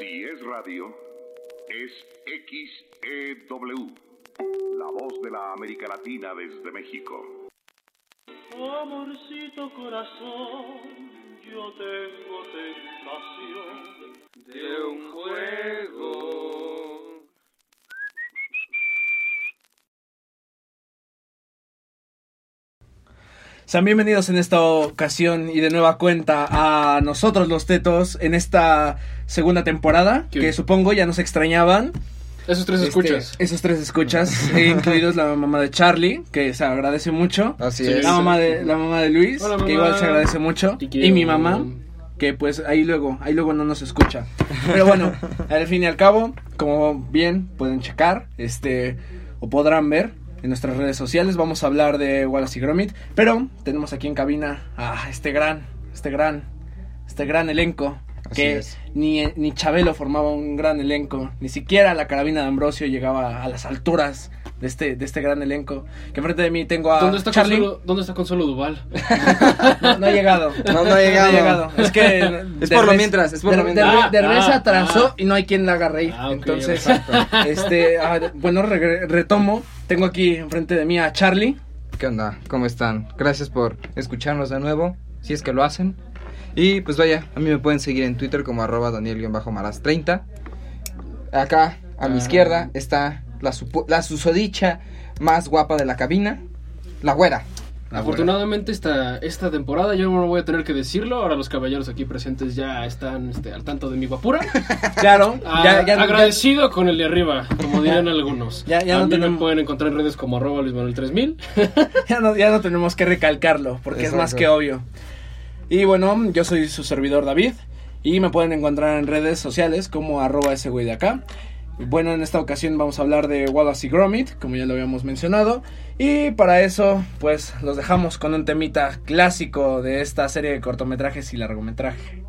Radio es XEW, la voz de la América Latina desde México. Amorcito corazón, yo tengo tentación de un juego. Sean bienvenidos en esta ocasión y de nueva cuenta a nosotros los tetos en esta segunda temporada ¿Qué? que supongo ya nos extrañaban. Esos tres Este, escuchas. Esos tres escuchas, eh, incluidos la mamá de Charlie, que se agradece mucho. Así Sí. es. La mamá de, la mamá de Luis, Hola, que igual se agradece mucho. Y mi mamá, que pues ahí luego, ahí luego no nos escucha. Pero bueno, al fin y al cabo, como bien pueden checar, este, o podrán ver en nuestras redes sociales, vamos a hablar de Wallace y Gromit. Pero tenemos aquí en cabina a este gran, este gran, este gran elenco. Así Que es. ni, ni Chabelo formaba un gran elenco, ni siquiera la carabina de Ambrosio llegaba a las alturas de este, de este gran elenco. Que enfrente de mí tengo a ¿Dónde está, Charlie. Consuelo, ¿Dónde está Consuelo Duval? No, no ha llegado. No, no ha llegado. Es que. Es por lo mientras, es por lo mientras. Ah, Derbez ah, atrasó ah. y no hay quien la haga reír. Ah, ok, Entonces, exacto. este, ah, bueno, retomo. Tengo aquí enfrente de mí a Charlie. ¿Qué onda? ¿Cómo están? Gracias por escucharnos de nuevo, si es que lo hacen. Y pues vaya, a mí me pueden seguir en Twitter como arroba daniel-maras30. Acá, a mi Ah. izquierda, está la, la susodicha más guapa de la cabina, la güera. La güera. Afortunadamente esta, esta temporada yo no voy a tener que decirlo. Ahora los caballeros aquí presentes ya están este, al tanto de mi guapura. Claro, Ah, ya, ya, agradecido con el de arriba, como dirían algunos. Ya- ya a no mí tenemos- me pueden encontrar en redes como arroba Luis Manuel 3000. ya no, ya no tenemos que recalcarlo, porque es más que obvio. Y bueno, yo soy su servidor David. Y me pueden encontrar en redes sociales como arroba ese güey de acá. Bueno, en esta ocasión vamos a hablar de Wallace y Gromit, como ya lo habíamos mencionado. Y para eso, pues los dejamos con un temita clásico de esta serie de cortometrajes y largometraje.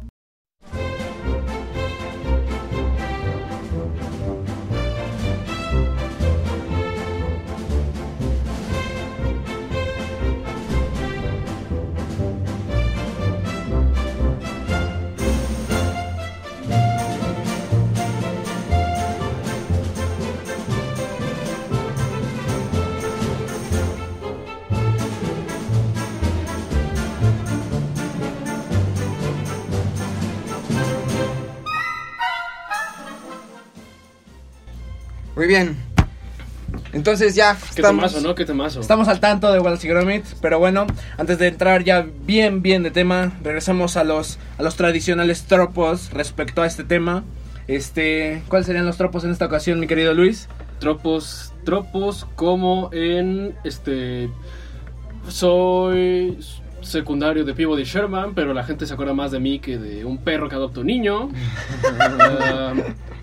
Muy bien. Entonces ya Qué estamos. temazo, ¿no? Qué temazo. Estamos al tanto de Wallace y Gromit, pero bueno, antes de entrar ya bien bien de tema, regresamos a los a los tradicionales tropos respecto a este tema. Este, ¿cuáles serían los tropos en esta ocasión, mi querido Luis? Tropos, tropos como en este soy secundario de Peabody Sherman, pero la gente se acuerda más de mí que de un perro que adopta un niño. Ah,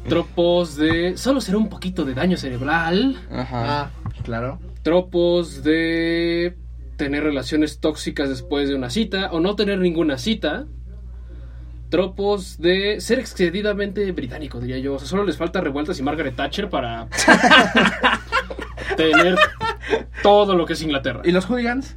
tropos de solo será un poquito de daño cerebral. Ajá. Ah, claro. Tropos de tener relaciones tóxicas después de una cita o no tener ninguna cita. Tropos de ser excedidamente británico, diría yo. O sea, solo les falta revueltas y Margaret Thatcher para tener todo lo que es Inglaterra. ¿Y los hooligans?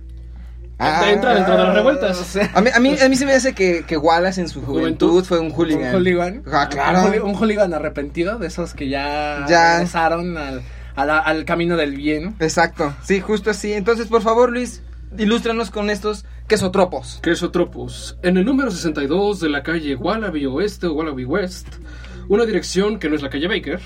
Ah. Entra dentro de las revueltas. O sea, A mí, a, mí, a mí se me hace que, que Wallace en su juventud, Juventud. fue un hooligan. Un hooligan. Ah, claro. Un, hooli- un hooligan arrepentido, de esos que ya, Ya. regresaron al, a la- al camino del bien. Exacto, sí, justo así. Entonces, por favor, Luis, ilústranos con estos quesotropos. Cresotropos. En el número 62 de la calle Wallaby Oeste o Wallaby West, una dirección que no es la calle Baker,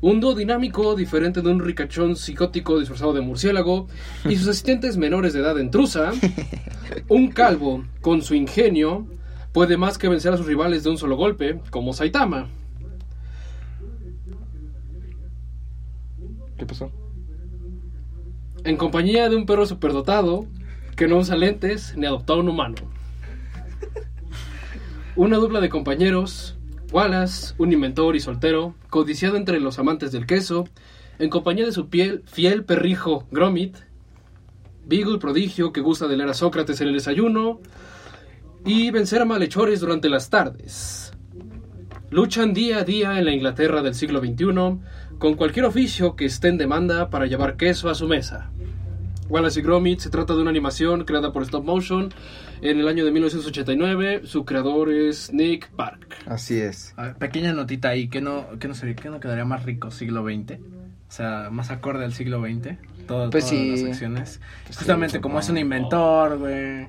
un dúo dinámico diferente de un ricachón psicótico disfrazado de murciélago y sus asistentes menores de edad intrusa, un calvo con su ingenio puede más que vencer a sus rivales de un solo golpe, como Saitama. ¿Qué pasó? En compañía de un perro superdotado que no usa lentes ni adoptó a un humano. Una dupla de compañeros, Wallace, un inventor y soltero, codiciado entre los amantes del queso, en compañía de su piel, fiel perrijo Gromit, Beagle prodigio que gusta de leer a Sócrates en el desayuno, y vencer a malhechores durante las tardes. Luchan día a día en la Inglaterra del siglo XXI con cualquier oficio que esté en demanda para llevar queso a su mesa. Wallace y Gromit se trata de una animación creada por Stop Motion en el año de 1989. Su creador es Nick Park. Así es. A ver, pequeña notita ahí, ¿qué no, qué no, sería, qué no quedaría más rico siglo XX? O sea, más acorde al siglo XX. Todo, Pues todas sí. las secciones. Sí, Justamente como es un inventor, güey.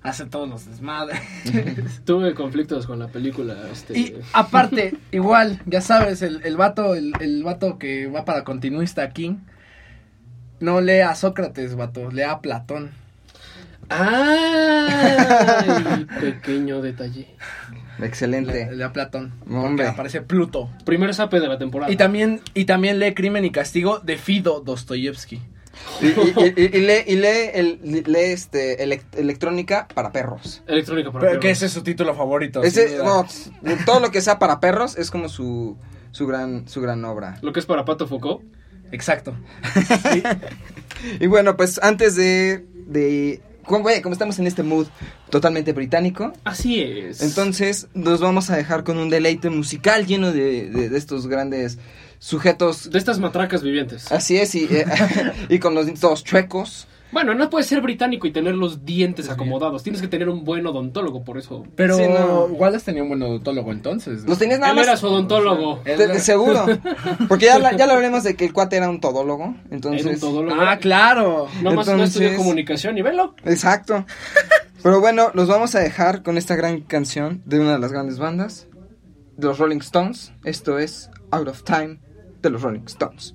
Hace todos los desmadres. Tuve conflictos con la película. Este, y aparte, igual, ya sabes, el, el vato, el, el vato que va para continuista aquí. No lee a Sócrates, vato, lee a Platón. ¡Ay! Pequeño detalle. Excelente. Lee, lee a Platón. Hombre. Porque aparece Pluto. Primer sape de la temporada. Y también, y también lee Crimen y Castigo de Fido Dostoyevsky. Y, y- y- y lee, y lee, el- lee este, elec- electrónica para perros. Electrónica para Pero perros. que ese es su título favorito. Ese, no, todo lo que sea para perros es como su, su, gran, su gran obra. Lo que es para Pato Foucault. Exacto. Y bueno, pues antes de... de como, estamos en este mood totalmente británico, Así es. entonces nos vamos a dejar con un deleite musical lleno de, de- de estos grandes sujetos. De estas matracas vivientes. Así es, y, eh, y con los todos chuecos. Bueno, no puedes ser británico y tener los dientes acomodados. Tienes que tener un buen odontólogo, por eso. Pero Sí, no. Wallace tenía un buen odontólogo entonces. ¿no? Los tenías nada Él más... era su odontólogo. Él era- seguro. Porque ya, la- ya lo hablemos de que el cuate era un todólogo. Entonces... Era un todólogo. Ah, claro. No más no Entonces- estudió comunicación y velo. Exacto. Pero bueno, los vamos a dejar con esta gran canción de una de las grandes bandas, de los Rolling Stones. Esto es Out of Time de los Rolling Stones.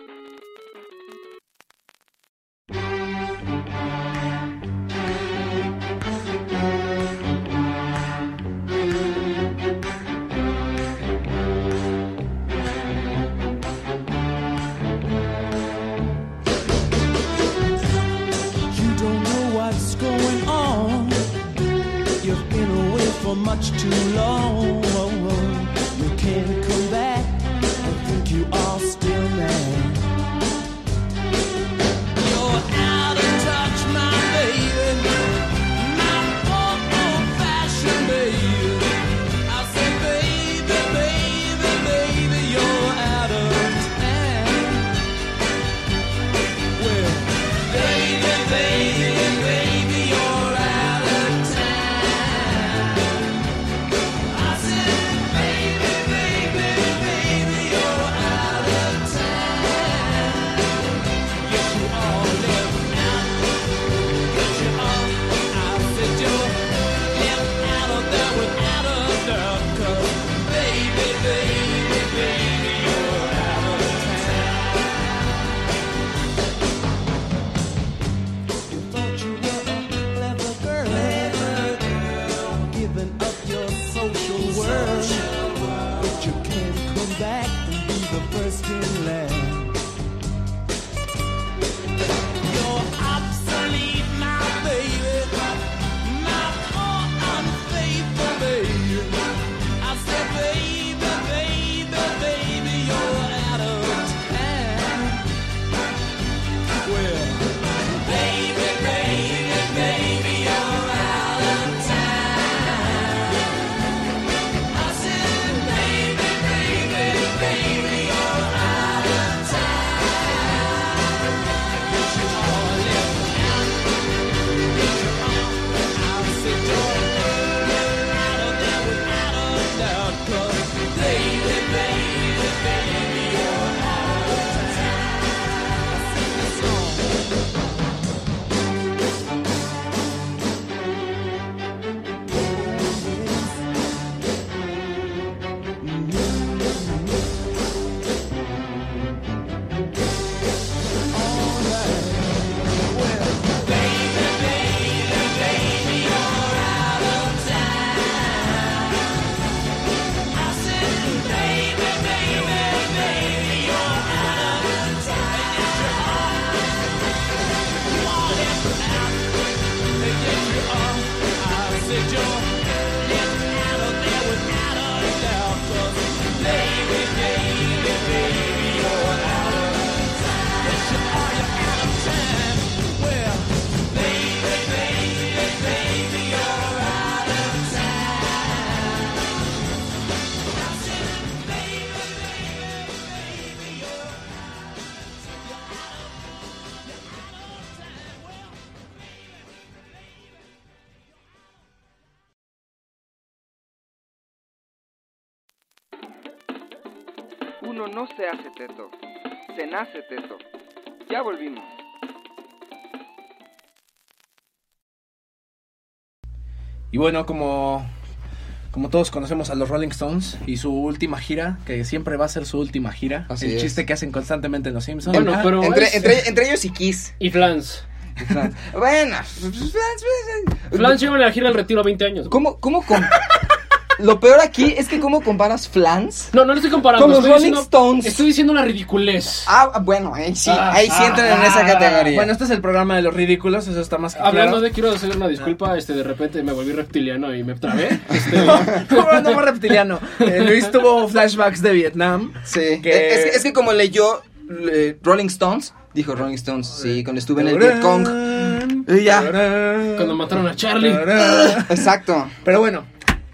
Much too long. World, but you can't come back and be the first in line. No se hace teto, se nace teto. Ya volvimos. Y bueno, como, como todos conocemos a los Rolling Stones y su última gira, que siempre va a ser su última gira. Así el es. chiste que hacen constantemente en los Simpsons. Bueno, Ah, pero Entre, es- entre, entre ellos y Kiss. Y Flans. bueno. Flans lleva en la gira el retiro 20 años. ¿Cómo, cómo com- Lo peor aquí es que cómo comparas Flans. No, no lo estoy comparando. Con los estoy Rolling diciendo- Stones. Estoy diciendo una ridiculez. Ah, bueno, ahí sí, Ah, ahí sí entran en esa Ah, categoría. Bueno, este es el programa de los ridículos, eso está más que Hablando claro. de, quiero hacer una disculpa, este, de repente me volví reptiliano y me trabé. Este, No, no fue reptiliano. Eh, Luis tuvo flashbacks de Vietnam. Sí, Que- es, que, es que como leyó eh, Rolling Stones, dijo Rolling Stones, sí, cuando estuve en el Vietcong. Y ya. cuando mataron a Charlie. Exacto. Pero bueno,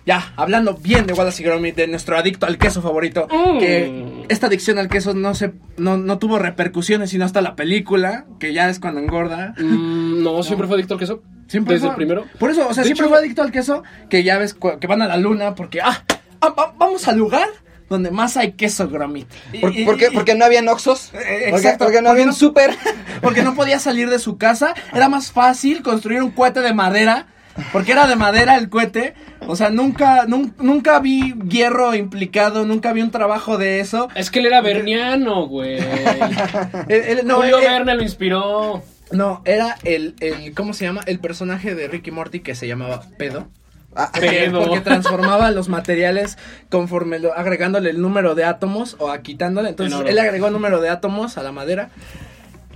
ya, hablando bien de Wallace y Gromit, de nuestro adicto al queso favorito, Mm. que esta adicción al queso no se no, no tuvo repercusiones sino hasta la película, que ya es cuando engorda. Mm, no, siempre fue adicto al queso. Siempre Desde fue- el primero. Por eso, o sea, De siempre hecho- fue adicto al queso, que ya ves que van a la luna porque ah, ah, va- vamos al lugar donde más hay queso Gromit. ¿Por, y- por qué? y- Porque no habían Oxos. Eh, Porque, exacto, porque no porque había un no- súper. porque no podía salir de su casa. Era más fácil construir un cohete de madera. Porque era de madera el cohete. O sea, nunca, nun- nunca vi hierro implicado. Nunca vi un trabajo de eso. Es que él era berniano, güey. Él- él- no, Julio él- Verne lo inspiró. no, era el, el. ¿Cómo se llama? El personaje de Ricky Morty que se llamaba Pedo. Ah, Porque, Pedo. porque transformaba los materiales conforme lo, agregándole el número de átomos o a quitándole. Entonces En él agregó el número de átomos a la madera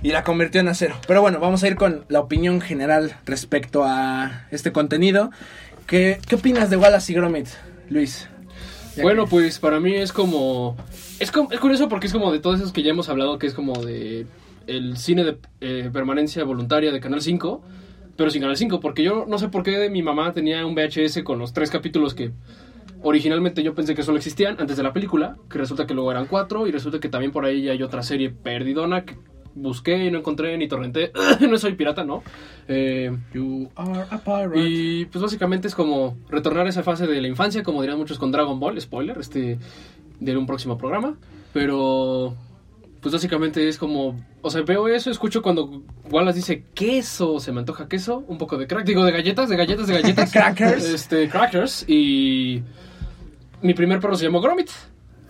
y la convirtió en acero. Pero bueno, vamos a ir con la opinión general respecto a este contenido. ¿Qué, qué opinas de Wallace y Gromit, Luis? Ya Bueno, pues para mí es como. Es, como, es curioso porque es como de todos esos que ya hemos hablado, que es como de el cine de eh, permanencia voluntaria de Canal 5, pero sin Canal 5, porque yo no sé por qué mi mamá tenía un VHS con los tres capítulos que originalmente yo pensé que solo existían antes de la película, que resulta que luego eran cuatro, y resulta que también por ahí hay otra serie perdidona que busqué y no encontré ni torrenté. no soy pirata, ¿no? Eh, You are a pirate. y pues básicamente es como retornar a esa fase de la infancia, como dirán muchos con Dragon Ball, spoiler, este de un próximo programa, pero pues básicamente es como, o sea, veo eso, escucho cuando Wallace dice queso, se me antoja queso, un poco de crack, digo de galletas, de galletas, de galletas, Crackers. este crackers y mi primer perro se llamó Gromit.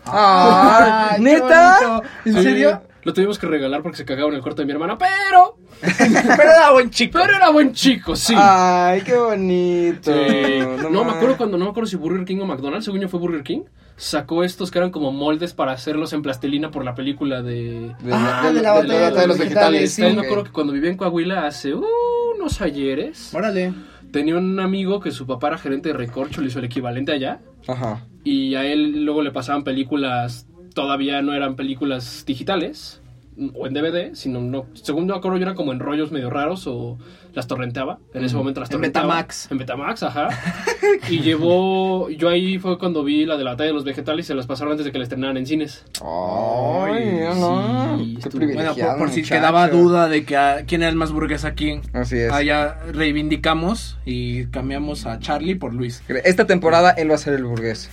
Ah, ¿Neta? ¿En Sí, serio? Lo tuvimos que regalar porque se cagaba en el cuarto de mi hermana, pero Pero era buen chico. pero era buen chico, sí. Ay, qué bonito. Sí. No, me acuerdo cuando, no me acuerdo si Burger King o McDonald's, según yo fue Burger King, sacó estos que eran como moldes para hacerlos en plastilina por la película de... De, Ah, de la de batalla de los vegetales. sí. Entonces, me acuerdo que cuando vivía en Coahuila hace uh, unos ayeres, Órale. tenía un amigo que su papá era gerente de Recorcho, le hizo el equivalente allá, Ajá. y a él luego le pasaban películas, todavía no eran películas digitales o en DVD, sino no, según me acuerdo yo eran como en rollos medio raros o las torrenteaba, en ese momento las En torrenteaba. Betamax. En Betamax, ajá. y llevó, yo ahí fue cuando vi la de la batalla de los vegetales y se las pasaron antes de que la estrenaran en cines. Ay, no. sí, Qué privilegiado. Bueno, por, por si quedaba duda de que ah, quién era el más burgués aquí, Así es. allá reivindicamos y cambiamos a Charlie por Luis. Esta temporada él va a ser el burgués.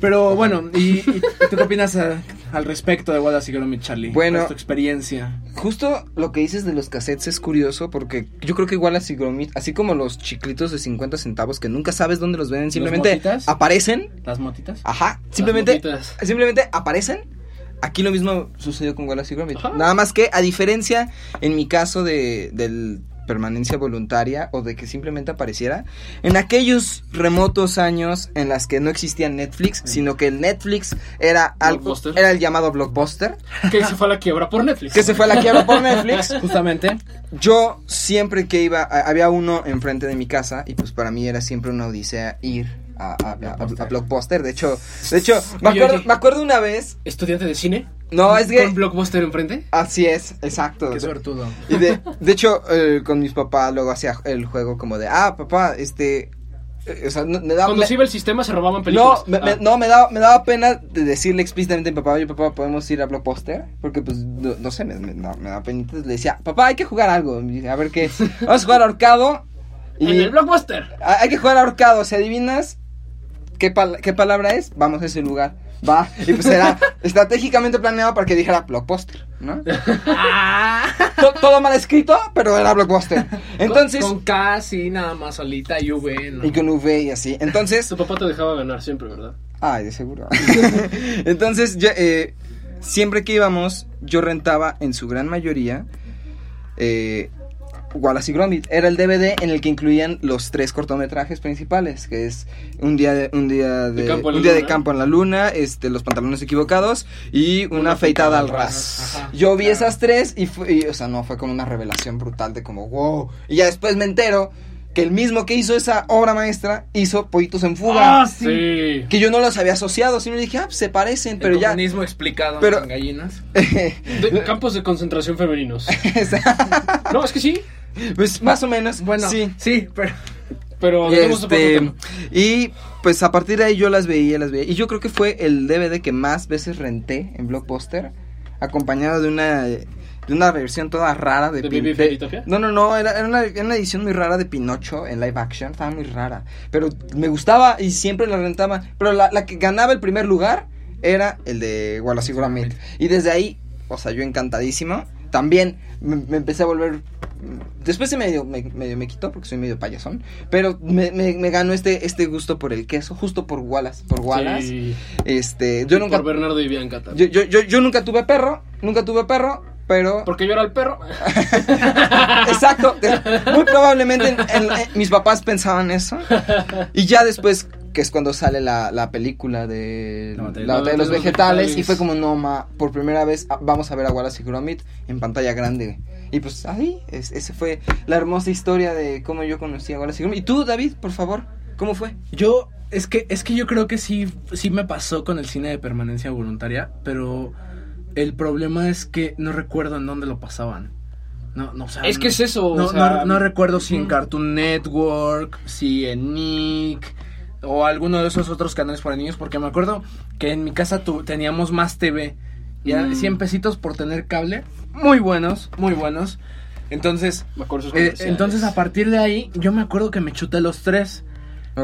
Pero bueno, ¿y, y tú qué opinas ah, al respecto de Wallace y Gromit, Charlie? Bueno. ¿Cuál es tu experiencia? Justo lo que dices de los cassettes es curioso porque yo creo que igual así Gromit, así como los chiclitos de 50 centavos que nunca sabes dónde los venden, simplemente aparecen. ¿Las motitas? Ajá, simplemente motitas. simplemente aparecen. Aquí lo mismo sucedió con Wallace y Gromit. Ajá. Nada más que a diferencia en mi caso de del permanencia voluntaria o de que simplemente apareciera en aquellos remotos años en las que no existía Netflix, sino que el Netflix era algo Blockbuster. era el llamado blockbuster, Que se fue a la quiebra por Netflix. que se fue a la quiebra por Netflix. Justamente. Yo siempre que iba, había uno enfrente de mi casa y pues para mí era siempre una odisea ir a, a- a- a Blockbuster. De hecho, de hecho, me Oye, acuerdo, oye. me acuerdo una vez. ¿Estudiante de cine? No, es que ¿Con Blockbuster enfrente? así es, exacto. Qué suertudo. Y de, de hecho, eh, con mis papás luego hacía el juego como de, ah, papá, este, eh, o sea, no- me daba, Cuando me- se iba el sistema se robaban películas. no, me, me- Ah. no, me daba, me daba pena de decirle explícitamente a mi papá, oye, papá, podemos ir a Blockbuster, porque pues, no, no sé, me, me, da- me daba penita, le decía, papá, hay que jugar algo, a ver qué, vamos a jugar ahorcado, y En el Blockbuster. Hay que jugar ahorcado, si adivinas, ¿qué, pal- qué palabra es? Vamos a ese lugar. Va. Y pues era estratégicamente planeado para que dijera blockbuster, ¿no? To- Todo mal escrito, pero era blockbuster. Entonces. Con, con K, sí, nada más solita y V, ¿no? Y con V y así. Entonces. Tu papá te dejaba ganar siempre, ¿verdad? Ay, de seguro. Entonces, yo, eh, siempre que íbamos, yo rentaba en su gran mayoría eh, Wallace y Gromit. Era el DVD en el que incluían los tres cortometrajes principales, que es un día de, un día de, De campo en la un día de luna. campo en la luna, este, los pantalones equivocados y una, afeitada al ras. Ajá, Yo vi claro. esas tres y, fue, y, o sea, no fue como una revelación brutal de como wow. Y ya después me entero que el mismo que hizo esa obra maestra hizo Pollitos en Fuga. Ah, sí. Sí. Que yo no los había asociado, sino dije, ah, pues se parecen, pero el ya. comunismo explicado pero- con gallinas. De campos de concentración femeninos. No, es que sí. pues más o menos. Bueno, sí. sí, pero... Pero Este, y pues a partir de ahí yo las veía, las veía. Y yo creo que fue el DVD que más veces renté en Blockbuster, acompañado de una de una versión toda rara de, ¿De Pin- Baby de- Fairytopia? No, no, no, era, era una, era una edición muy rara de Pinocho en live action, estaba muy rara. Pero me gustaba y siempre la rentaba. Pero la, la que ganaba el primer lugar era el de Wallace y Gromit. Y desde ahí, o sea, yo encantadísimo. También me, me empecé a volver. Después se medio, me, medio me quitó porque soy medio payasón. Pero me, me, me ganó este, este gusto por el queso, justo por Wallace. Por Wallace. Sí. Este, yo Y nunca. Por Bernardo y Bianca también. Yo, yo, yo, yo nunca tuve perro, nunca tuve perro, pero. Porque yo era el perro. Exacto. Muy probablemente en- en- en- mis papás pensaban eso. Y ya después, que es cuando sale la, la película de La batalla- La batalla de los los vegetales. vegetales. Y fue como, no, ma, por primera vez ah, vamos a ver a Wallace y Gromit en pantalla grande. Y pues ahí, es, esa fue la hermosa historia de cómo yo conocí a Wallace y Gromit. Y tú, David, por favor, ¿cómo fue? Yo, es que, es que yo creo que sí, sí me pasó con el cine de permanencia voluntaria, pero el problema es que no recuerdo en dónde lo pasaban. No, no, o sea, Es que es eso, No, o sea, no, no recuerdo si en. Cartoon Network, si en Nick o alguno de esos otros canales para niños, porque me acuerdo que en mi casa tu- teníamos más TV y eran Mm. 100 pesitos por tener cable, muy buenos, muy buenos. Entonces, Me eh, entonces a partir de ahí yo me acuerdo que me chuté los tres.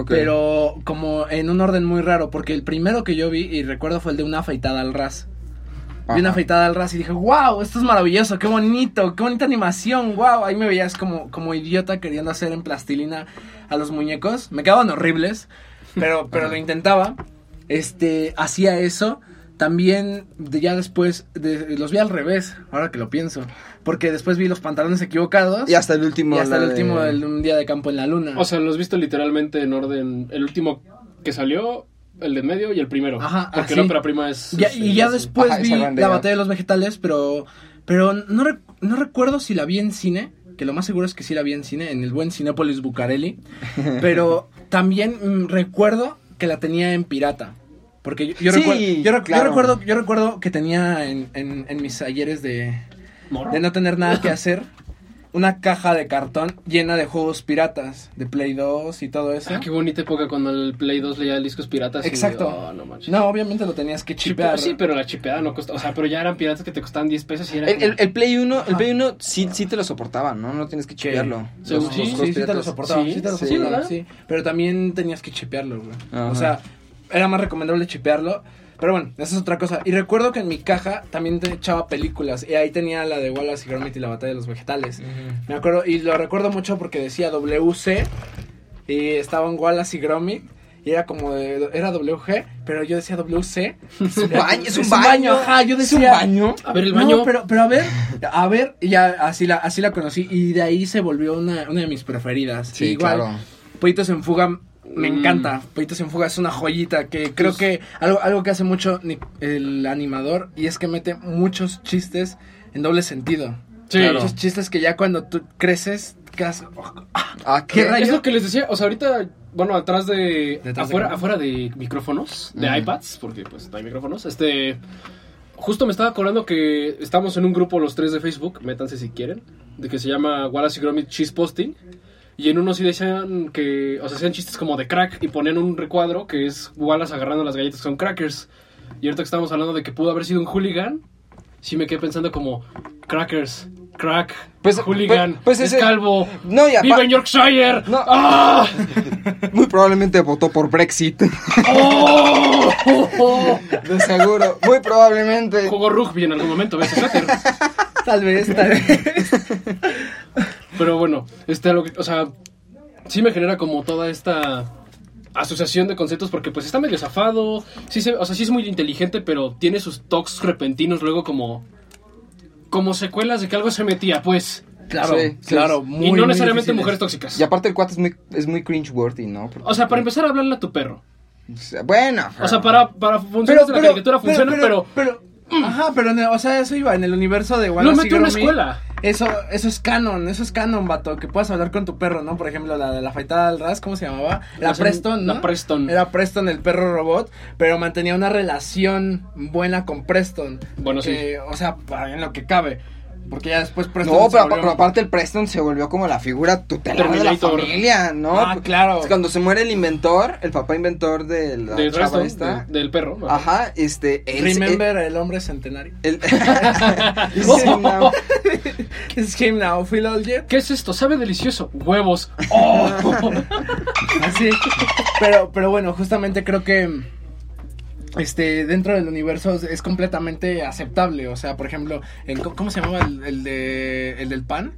Pero como en un orden muy raro, porque el primero que yo vi y recuerdo fue el de una afeitada al ras. Vi una Ajá. afeitada al ras y dije, wow, esto es maravilloso, qué bonito, qué bonita animación, wow. Ahí me veías como, como idiota queriendo hacer en plastilina a los muñecos. Me quedaban horribles, pero, pero lo intentaba. Este, hacía eso. También, de- ya después, de- los vi al revés, ahora que lo pienso. Porque después vi los pantalones equivocados. Y hasta el último. y hasta el de- último, el, un día de campo en la luna. O sea, los has visto literalmente en orden. El último que salió, el de en medio y el primero. Ajá, Porque así. la ópera prima es. Ya- es- y ya es- después Ajá, vi la batalla de los vegetales, pero pero no, rec- no recuerdo si la vi en cine, que lo más seguro es que sí la vi en cine, en el buen Cinépolis Bucareli, pero también mm, recuerdo que la tenía en pirata. Porque yo, yo Sí, recuerdo, yo, rec- yo claro. recuerdo, yo recuerdo que tenía en, en- en mis ayeres de, Morro. de no tener nada que hacer una caja de cartón llena de juegos piratas, de Play 2 y todo eso. Ah, qué bonita época cuando el Play 2 leía discos piratas. y- Exacto. oh, no manches. No, obviamente lo tenías que Chipe- chipear. Sí, pero la chipeada no costaba. O sea, pero ya eran piratas que te costaban 10 pesos y era. El, el- el Play 1, el. Play 1 sí, sí te lo soportaba, ¿no? No tienes que chipearlo. Sí, Los- sí, los Sí, sí, sí te lo piratas. soportaba, sí, Sí, te lo sí, soportaba, ¿verdad? sí. Pero también tenías que chipearlo, güey. Ajá. O sea, era más recomendable chipearlo. Pero bueno, esa es otra cosa. Y recuerdo que en mi caja también te echaba películas. Y ahí tenía la de Wallace y Gromit y la batalla de los vegetales. Me acuerdo, y lo recuerdo mucho porque decía WC. Y estaban Wallace y Gromit. Y era como de, era WG, pero yo decía WC. Es un baño, es un baño. ajá, yo ¿Es un decía. baño? A ver, el baño. No, pero, pero a ver, a ver, y ya así la, así la conocí. Y de ahí se volvió una, una de mis preferidas. Sí, Igual, claro. Pollitos en Fuga me Mm. encanta. Pollitos en Fuga es una joyita que creo que algo, algo que hace mucho el animador y es que mete muchos chistes en doble sentido. Sí. Muchos chistes que ya cuando tú creces, quedas... ah, Ah, ¿Qué ¿qué? rayos? Es lo que les decía, o sea, ahorita, bueno, atrás de. Detrás de afuera, de micrófonos, de iPads, porque pues no hay micrófonos, este. Justo me estaba acordando que estamos en un grupo los tres de Facebook, métanse si quieren, de que se llama Wallace y Gromit Cheese Posting. Y en uno sí decían que, o sea, hacían chistes como de crack y ponían un recuadro que es Wallace agarrando las galletas con crackers. Y ahorita que estamos hablando de que pudo haber sido un hooligan, sí me quedé pensando como crackers, crack, Pues- hooligan, pues- pues es ese- calvo, No, y apa- vive en Yorkshire. No. ¡Ah! Muy probablemente votó por Brexit. ¡Oh! De seguro. Muy probablemente. Jugó rugby en algún momento, ¿ves? Tal vez, tal vez. Pero bueno, este, lo que, o sea, sí me genera como toda esta asociación de conceptos porque pues está medio zafado, sí se, o sea, sí es muy inteligente, pero tiene sus toques repentinos luego como como secuelas de que algo se metía, pues. Claro, Sí, sí. claro. y no muy necesariamente difíciles. mujeres tóxicas. Y aparte el cuate es muy, es muy cringe-worthy, ¿no? Porque- O sea, para empezar a hablarle a tu perro. Bueno. O sea, para, para funciones de la caricatura funcionan, pero, pero, ajá, pero, en el- o sea, eso iba en el universo de lo Wallace y metió en una escuela. Eso, eso es canon, eso es canon, vato, que puedas hablar con tu perro, ¿no? Por ejemplo, la de la afeitada al ras, ¿cómo se llamaba? Era La- Preston, ¿no? la Preston. Era Preston, el perro robot, pero mantenía una relación buena con Preston. Bueno, que, O sea, en lo que cabe. Porque ya después Preston No, se pero, volvió- pero aparte el Preston se volvió como la figura tutelar de la familia, ¿no? Ah, claro. Cuando se muere el inventor, el papá inventor de la De esta. de- del perro. ¿no? Ajá, este. él Remember el hombre centenario. el- This is him now. It's him now, feel all yet. ¿Qué es esto? Sabe delicioso. Huevos. ¡Oh! Así. Pero, pero bueno, justamente creo que este dentro del universo es- completamente aceptable. O sea, por ejemplo, el, ¿cómo se llamaba el, el de el del pan?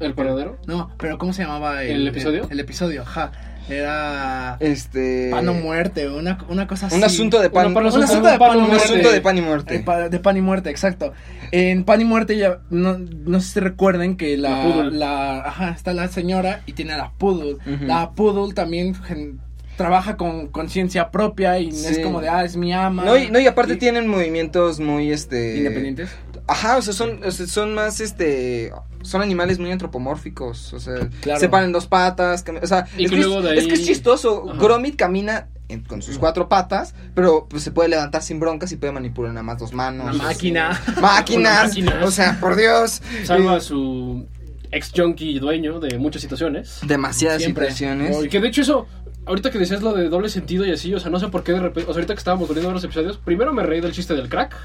¿El panadero? No, pero ¿cómo se llamaba ¿El episodio? El, el episodio, ajá. Era Este. pan o muerte, una, una cosa así. Un asunto de pan. Una Un asunto de pan asunto de pan y muerte. De pan y muerte, exacto. En pan y muerte ya no, no sé si recuerden que la, La la- ajá, está la señora y tiene a la poodle. La poodle también gen- trabaja con conciencia propia y es como de ah, es mi ama. No, y, no, y aparte tienen movimientos muy, este... independientes. Ajá, o sea, son, o sea, son más, este... Son animales muy antropomórficos, o sea, Claro. se paran en dos patas, o sea, Y es, que es, luego de es que es ahí- chistoso, Ajá. Gromit camina en- con sus cuatro patas, pero pues se puede levantar sin broncas y puede manipular nada más dos manos. Una máquina. Máquinas, Máquinas. o sea, por Dios. Salva a Eh, su ex junkie dueño de muchas situaciones. Demasiadas Siempre. situaciones. Que de hecho eso, ahorita que decías lo de doble sentido y así, o sea, no sé por qué de repente, o sea, ahorita que estábamos volviendo a los episodios, primero me reí del chiste del crack,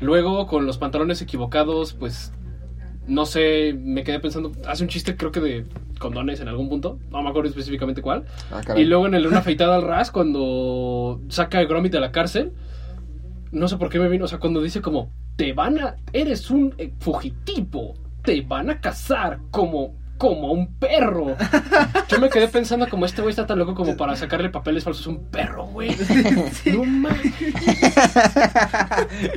luego con los pantalones equivocados, pues, no sé, me quedé pensando, hace un chiste creo que de condones en algún punto, no me acuerdo específicamente cuál, Ah, y luego en el una afeitada al ras, cuando saca a Gromit de la cárcel, no sé por qué me vino, o sea, cuando dice como, te van a, eres un eh, fugitivo, te van a cazar como, como un perro. Yo me quedé pensando como este güey está tan loco como para sacarle papeles falsos a un perro, güey. No mames.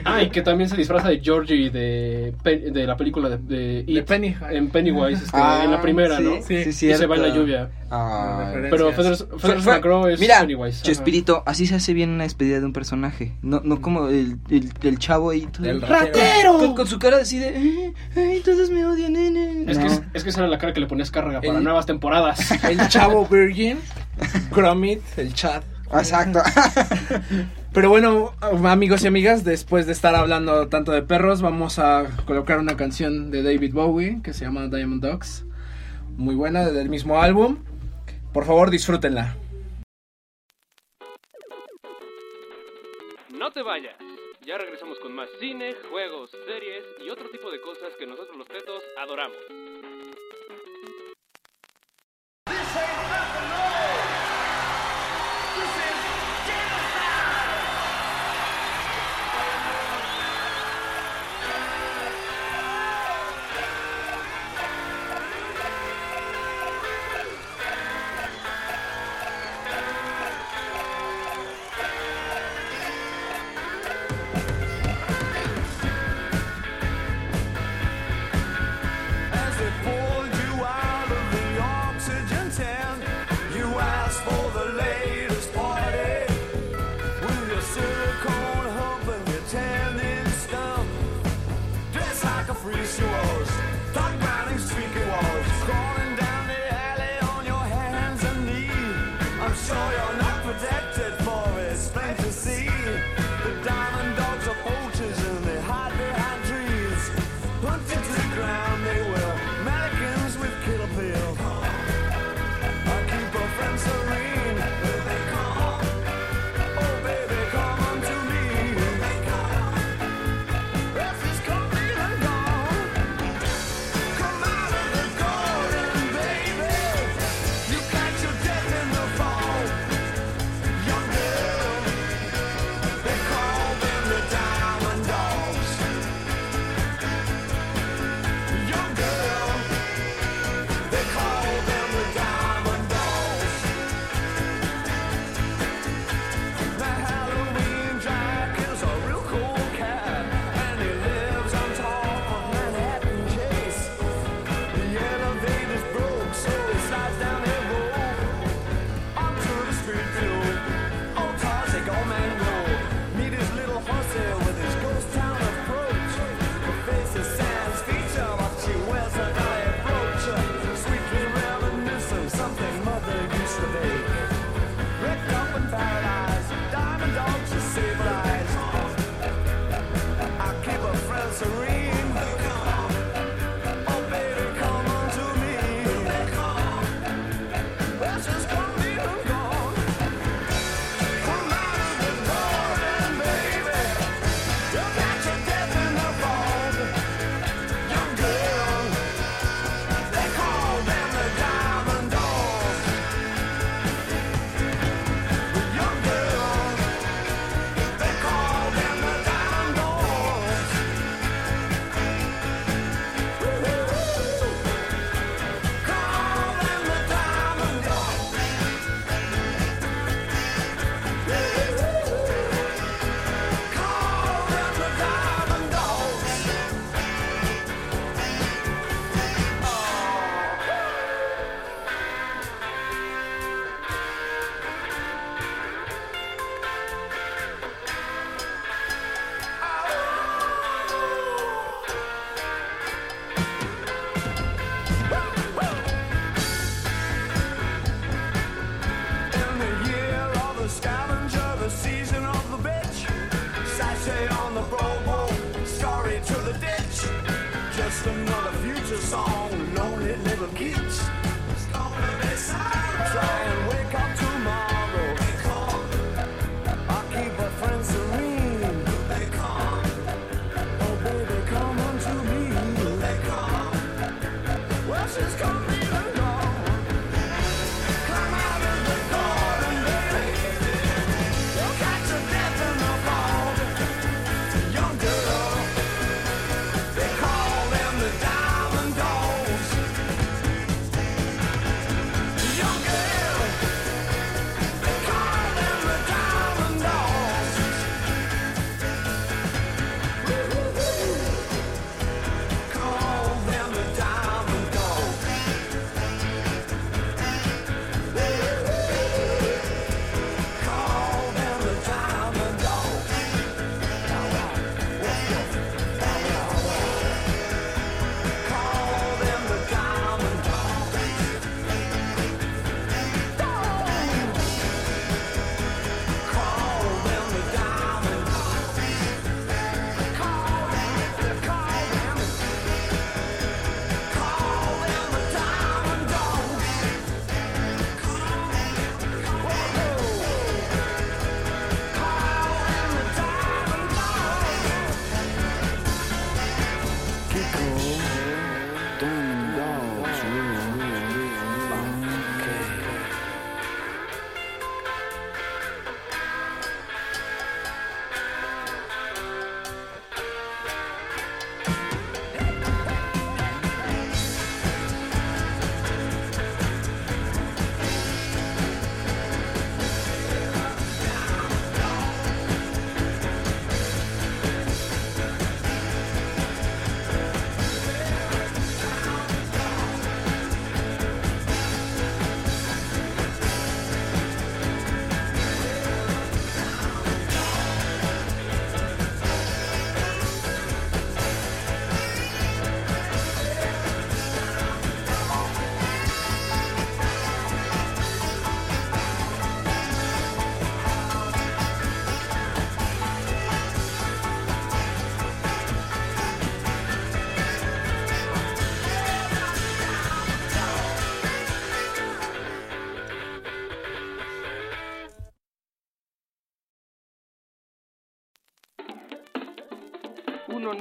Ah, y que también se disfraza de Georgie de, Pen- de la película de, de De It, Penny. en Pennywise, este, Ah, en la primera, sí, ¿no? Sí, sí, Sí. Y se va en la lluvia. Ah. Pero fue- McGraw es Mira, Pennywise. Chespirito, así se hace bien una despedida de un personaje. No, no como el, el, el chavo ahí. todo- El ratero. Con, con su cara así de. "Eh, Ay, todos me odian, nene. Es, que, No. es, es que esa era la cara que le ponías carga para El- nuevas temporadas. El chavo virgin, Gromit, el chat. Exacto. Pero bueno, amigos y amigas, después de estar hablando tanto de perros, vamos a colocar una canción de David Bowie que se llama Diamond Dogs. Muy buena, del mismo álbum. Por favor, disfrútenla. No te vayas. Ya regresamos con más cine, juegos, series y otro tipo de cosas que nosotros los tetos adoramos. As they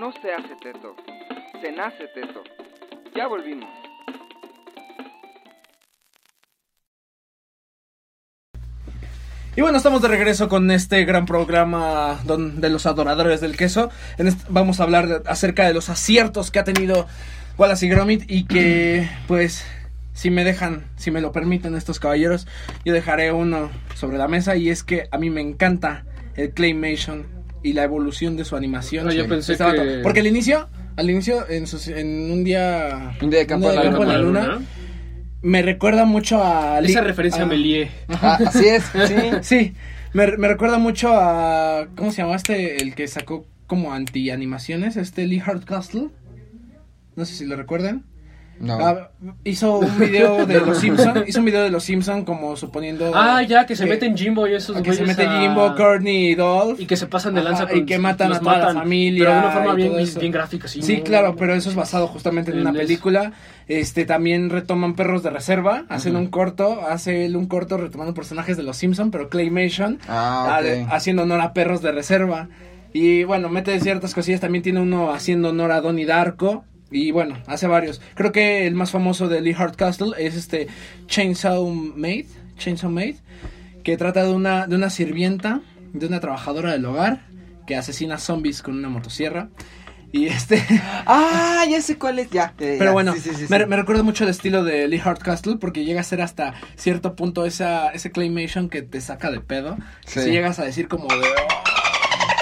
no se hace teto, se nace teto. Ya volvimos. Y bueno, estamos de regreso con este gran programa de los adoradores del queso. Vamos a hablar acerca de los aciertos que ha tenido Wallace y Gromit y que, pues, si me dejan, si me lo permiten estos caballeros, yo dejaré uno sobre la mesa y es que a mí me encanta el Claymation y la evolución de su animación. Ah, yo pensé Este que- Porque al inicio, al inicio, en, sus- en un día... Un día de campo en la campo en la Luna. luna, me recuerda mucho a... Esa referencia a a- Melie. Ah, así es, sí. Sí, me, me recuerda mucho a. ¿Cómo se llama este? El que sacó como anti-animaciones, este Lee Hardcastle. No sé si lo recuerdan. No. Ah, hizo un video de los Simpson, hizo un video de los Simpson como suponiendo Ah, ya, que se meten Jimbo y esos que se mete a- Jimbo, Courtney y Dolph. Y que se pasan de lanza Ajá, con- y que matan a toda la familia Pero de una forma bien, bien gráfica, sí. Sí, claro, pero eso es basado justamente en En una eso. película. Este también retoman Perros de Reserva, hacen un corto, hace él un corto retomando personajes de los Simpson, pero Claymation, Ah, ok. a- haciendo honor a Perros de Reserva. Y bueno, mete ciertas cosillas, también tiene uno haciendo honor a Donnie Darko. Y bueno, hace varios. Creo que el más famoso de Lee Hardcastle es este Chainsaw Maid, Chainsaw Maid, que trata de una, de una sirvienta, de una trabajadora del hogar, que asesina zombies con una motosierra. Y este... Ah, ya sé cuál es, ya. eh, Pero ya, bueno, sí, sí, sí, me, me recuerda mucho el estilo de Lee Hardcastle porque llega a ser hasta cierto punto esa, ese claymation que te saca de pedo. Si llegas a decir como de...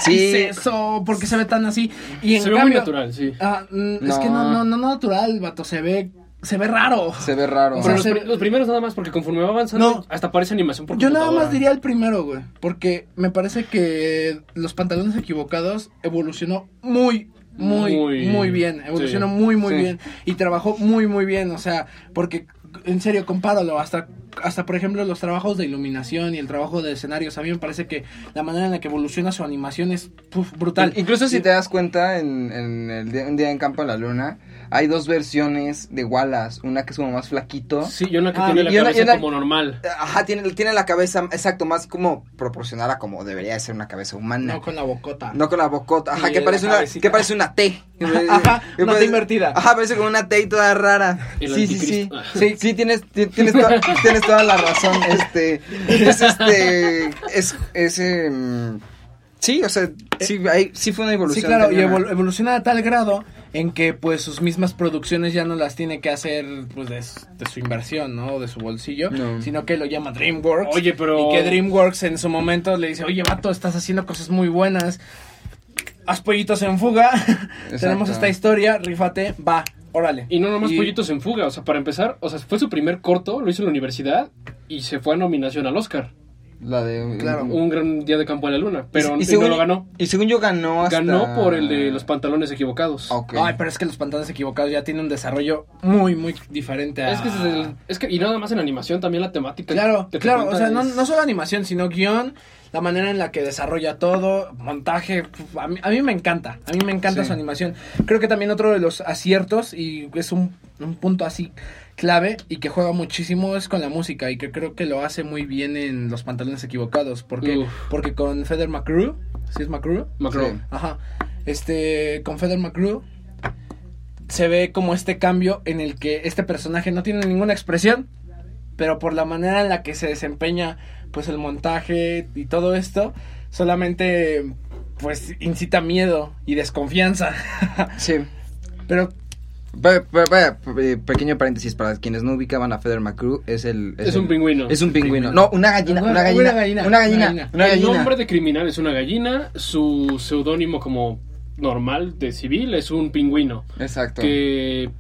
Sí. ¿Qué es eso? ¿Por qué se ve tan así? Y en Se ve muy cambio- natural, sí. Ah, mm, Es No. que no, no, no natural, vato. Se ve, se ve raro. Se ve raro. O Pero sea, los, se- pri- los primeros nada más, porque conforme va avanzando, No. hasta parece animación por Yo nada más diría el primero, güey. Porque me parece que los pantalones equivocados evolucionó muy, muy, muy, Muy- bien. Evolucionó sí. muy, muy Sí. bien. Y trabajó muy, muy bien. O sea, porque en serio, compáralo. Hasta hasta por ejemplo los trabajos de iluminación y el trabajo de escenarios, a mí me parece que la manera en la que evoluciona su animación es puf, brutal. Incluso si te das cuenta, en, en el día, un día en Campo de la Luna, hay dos versiones de Wallace. Una que es como más flaquito. Sí, y una que Ah, tiene la y una- cabeza y una- como normal. Ajá, tiene, tiene la cabeza, exacto, más como proporcional a como debería de ser una cabeza humana. no con la bocota. No con la bocota, ajá, que parece, una, cabecita. que parece una T. Ajá, una T parece- invertida. Ajá, parece como una T y toda rara. El Sí, sí, sí. Sí, sí, tienes, ti- tienes, to- tienes toda la razón. Este, es este, es, es, em, sí, o sea, sí, hay, sí fue una Sí, evolución. claro, y evol- evoluciona a tal grado en que pues sus mismas producciones ya no las tiene que hacer pues de, su inversión, ¿no? De su bolsillo, No. sino que lo llama DreamWorks. Oye, pero- Y que DreamWorks en su momento le dice, oye, vato, estás haciendo cosas muy buenas, haz pollitos en fuga, tenemos esta historia, rífate, va, órale. Y no nomás Y- Pollitos en Fuga, o sea, para empezar, o sea, fue su primer corto, lo hizo en la universidad y se fue a nominación al Oscar. La de, Claro. Un gran día de campo en la luna, pero y, y según, no lo ganó. Y según yo ganó hasta... Ganó por el de los pantalones equivocados. Ay, pero es que los pantalones equivocados ya tienen un desarrollo muy, muy diferente a... Es que, es, el- es que, y nada más en animación, también la temática. Claro, que te claro, o sea, no, es- no solo animación, sino guion, la manera en la que desarrolla todo, montaje, a mí, a mí me encanta, a mí me encanta Sí. su animación. Creo que también otro de los aciertos, y es un, un punto así clave y que juega muchísimo es con la música y que creo que lo hace muy bien en Los Pantalones Equivocados, porque, Uf. porque con Feder McGrew, ¿sí es McGrew? Macro. Sí. Ajá. Este, con Feder McGrew se ve como este cambio en el que este personaje no tiene ninguna expresión, pero por la manera en la que se desempeña, pues el montaje y todo esto, solamente pues incita miedo y desconfianza. Sí. pero Pe- pe- pe- pequeño paréntesis para quienes no ubicaban a Feder McCrew es el Es el- un pingüino. es un pingüino Pingüino. no una gallina Una- una gallina una gallina, una gallina gallina. una el nombre de criminal es una gallina, su seudónimo como normal de civil es un pingüino. exacto Que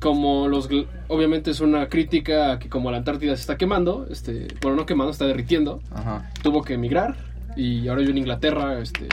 como los obviamente es una crítica a que como la Antártida se está quemando, este, bueno, no quemando, está derritiendo, Ajá. tuvo que emigrar y ahora vive en Inglaterra, este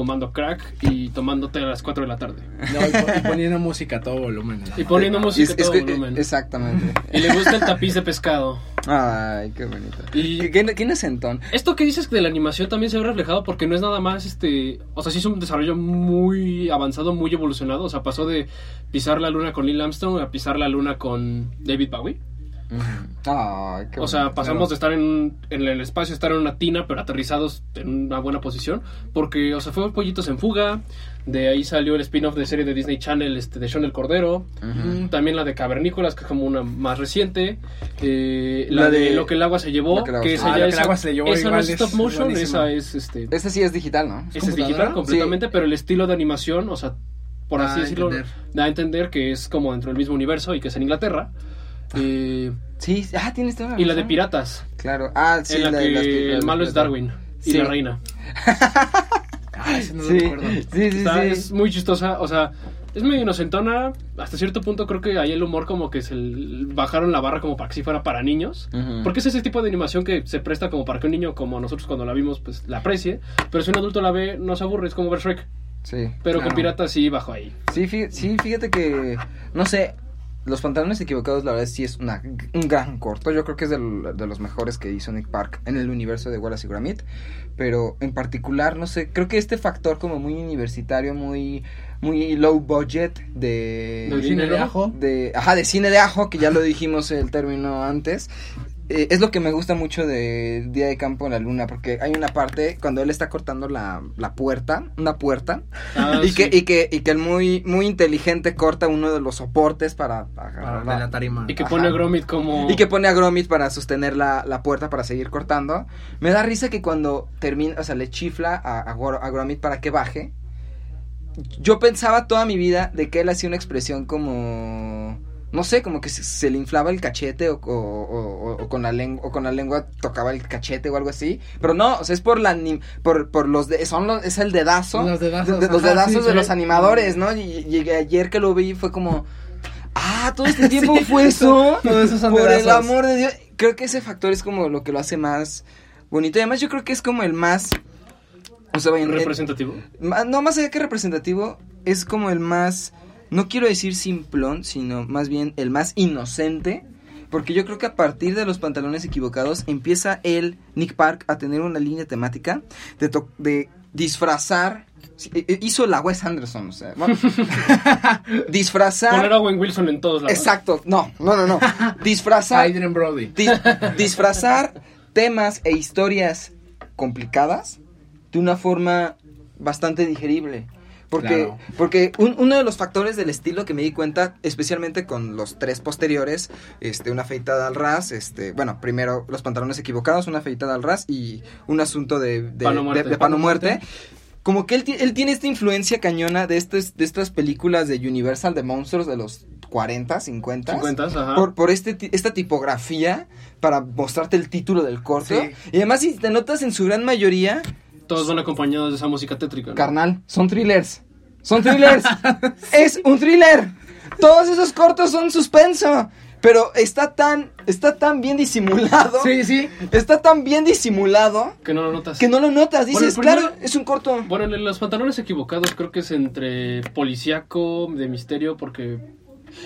fumando crack y tomando té a las 4 de la tarde. no, y, po- y poniendo música a todo volumen. Y poniendo música Es- a es todo que- volumen. exactamente Y le gusta el tapiz de pescado. ay qué bonito Y- ¿Qué, qué, qué inocentón Esto que dices de la animación también se ve reflejado porque no es nada más este, o sea, sí es un desarrollo muy avanzado, muy evolucionado, o sea, pasó de pisar la luna con Neil Armstrong a pisar la luna con David Bowie. Qué O sea, bonito. pasamos de estar en, en el espacio a estar en una tina, pero aterrizados en una buena posición, porque, o sea, fue Pollitos en Fuga, de ahí salió el spin-off de serie de Disney Channel, este, de Sean el Cordero, también la de Cavernícolas, que es como una más reciente, eh, la, La de, de- Lo que el agua se llevó, que que esa. Ah, ya que es, el agua se llevó esa no es es stop motion, esa es, este, este sí es digital no esa es computadora? digital completamente, pero el estilo de animación, o sea, por Da así a decirlo, entender. da a entender que es como dentro del mismo universo y que es en Inglaterra. Eh, sí ah tienes toda y la de piratas, claro ah sí en la, de que el malo es Darwin y la reina. Ah, ese no lo sí recuerdo. sí sí, Está- sí. Es muy chistosa, o sea, es medio inocentona. Hasta cierto punto creo que ahí el humor como que se bajaron la barra como para que sí fuera para niños. Porque es ese tipo de animación que se presta como para que un niño como nosotros cuando la vimos pues la aprecie. Pero si un adulto la ve no se aburre, es como ver Shrek. sí Pero Claro. con piratas sí bajo ahí. Sí, sí, fíjate que, no sé, Los Pantalones Equivocados, la verdad sí es una, un gran corto. Yo creo que es del- de los mejores que hizo Nick Park en el universo de Wallace y Gromit. Pero en particular, no sé, creo que este factor como muy universitario, muy, muy low budget de... ¿De Cine de ajo. de, ajá, de cine de ajo, que ya lo dijimos el término antes. Eh, es lo que me gusta mucho de Día de Campo en la Luna, porque hay una parte cuando él está cortando la, la puerta, una puerta, Ah, y, sí. que, y que y que el muy muy inteligente corta uno de los soportes para, para Para la- tarima. Y que Ajá. pone a Gromit como... y que pone a Gromit para sostener la, la puerta para seguir cortando. Me da risa que cuando termina, o sea, le chifla a, a Gromit para que baje. Yo pensaba toda mi vida de que él hacía una expresión como no sé, como que se, se le inflaba el cachete o, o- o- o con la lengua o con la lengua tocaba el cachete o algo así, pero no, o sea, es por la por, por los de, son los, es el dedazo, Los dedazos, de, de los ajá, dedazos sí, de sí. los animadores, ¿no? Y, y ayer que lo vi fue como ah, todo este tiempo Sí, fue eso. todo eso son Por el amor de Dios. Creo que ese factor es como lo que lo hace más bonito. Y además yo creo que es como el más... O sea, en- en- representativo. no, más allá que representativo, es como el más... No quiero decir simplón, sino más bien el más inocente Porque yo creo que a partir de los pantalones equivocados empieza él, Nick Park, a tener una línea temática de, to- de disfrazar. sí, eh, Hizo la Wes Anderson, o sea. bueno, disfrazar. Poner a Owen Wilson en todos lados. Exacto, no, no, no, no. Disfrazar. Adrian Brody. Dis- disfrazar temas e historias complicadas de una forma bastante digerible. Porque, Claro. porque un- uno de los factores del estilo que me di cuenta, especialmente con los tres posteriores, este, una afeitada al ras, este, bueno, primero los pantalones equivocados, una afeitada al ras y un asunto de, de, Pan o muerte. de- de pan o muerte. Como que él, él tiene esta influencia cañona de, estos, de estas películas de Universal de monstruos de los 40, 50. 50, ajá. Por, por este, esta tipografía para mostrarte el título del corto. Sí. Y además, si te notas en su gran mayoría, Todos van acompañados de esa música tétrica. ¿no? carnal, son thrillers. Son thrillers. es un thriller. Todos esos cortos son suspenso. Pero está tan, está tan bien disimulado. Sí, sí. Está tan bien disimulado Que no lo notas. que no lo notas. Dices, primero- claro, es un corto. Bueno, en los pantalones equivocados creo que es entre policíaco, de misterio, porque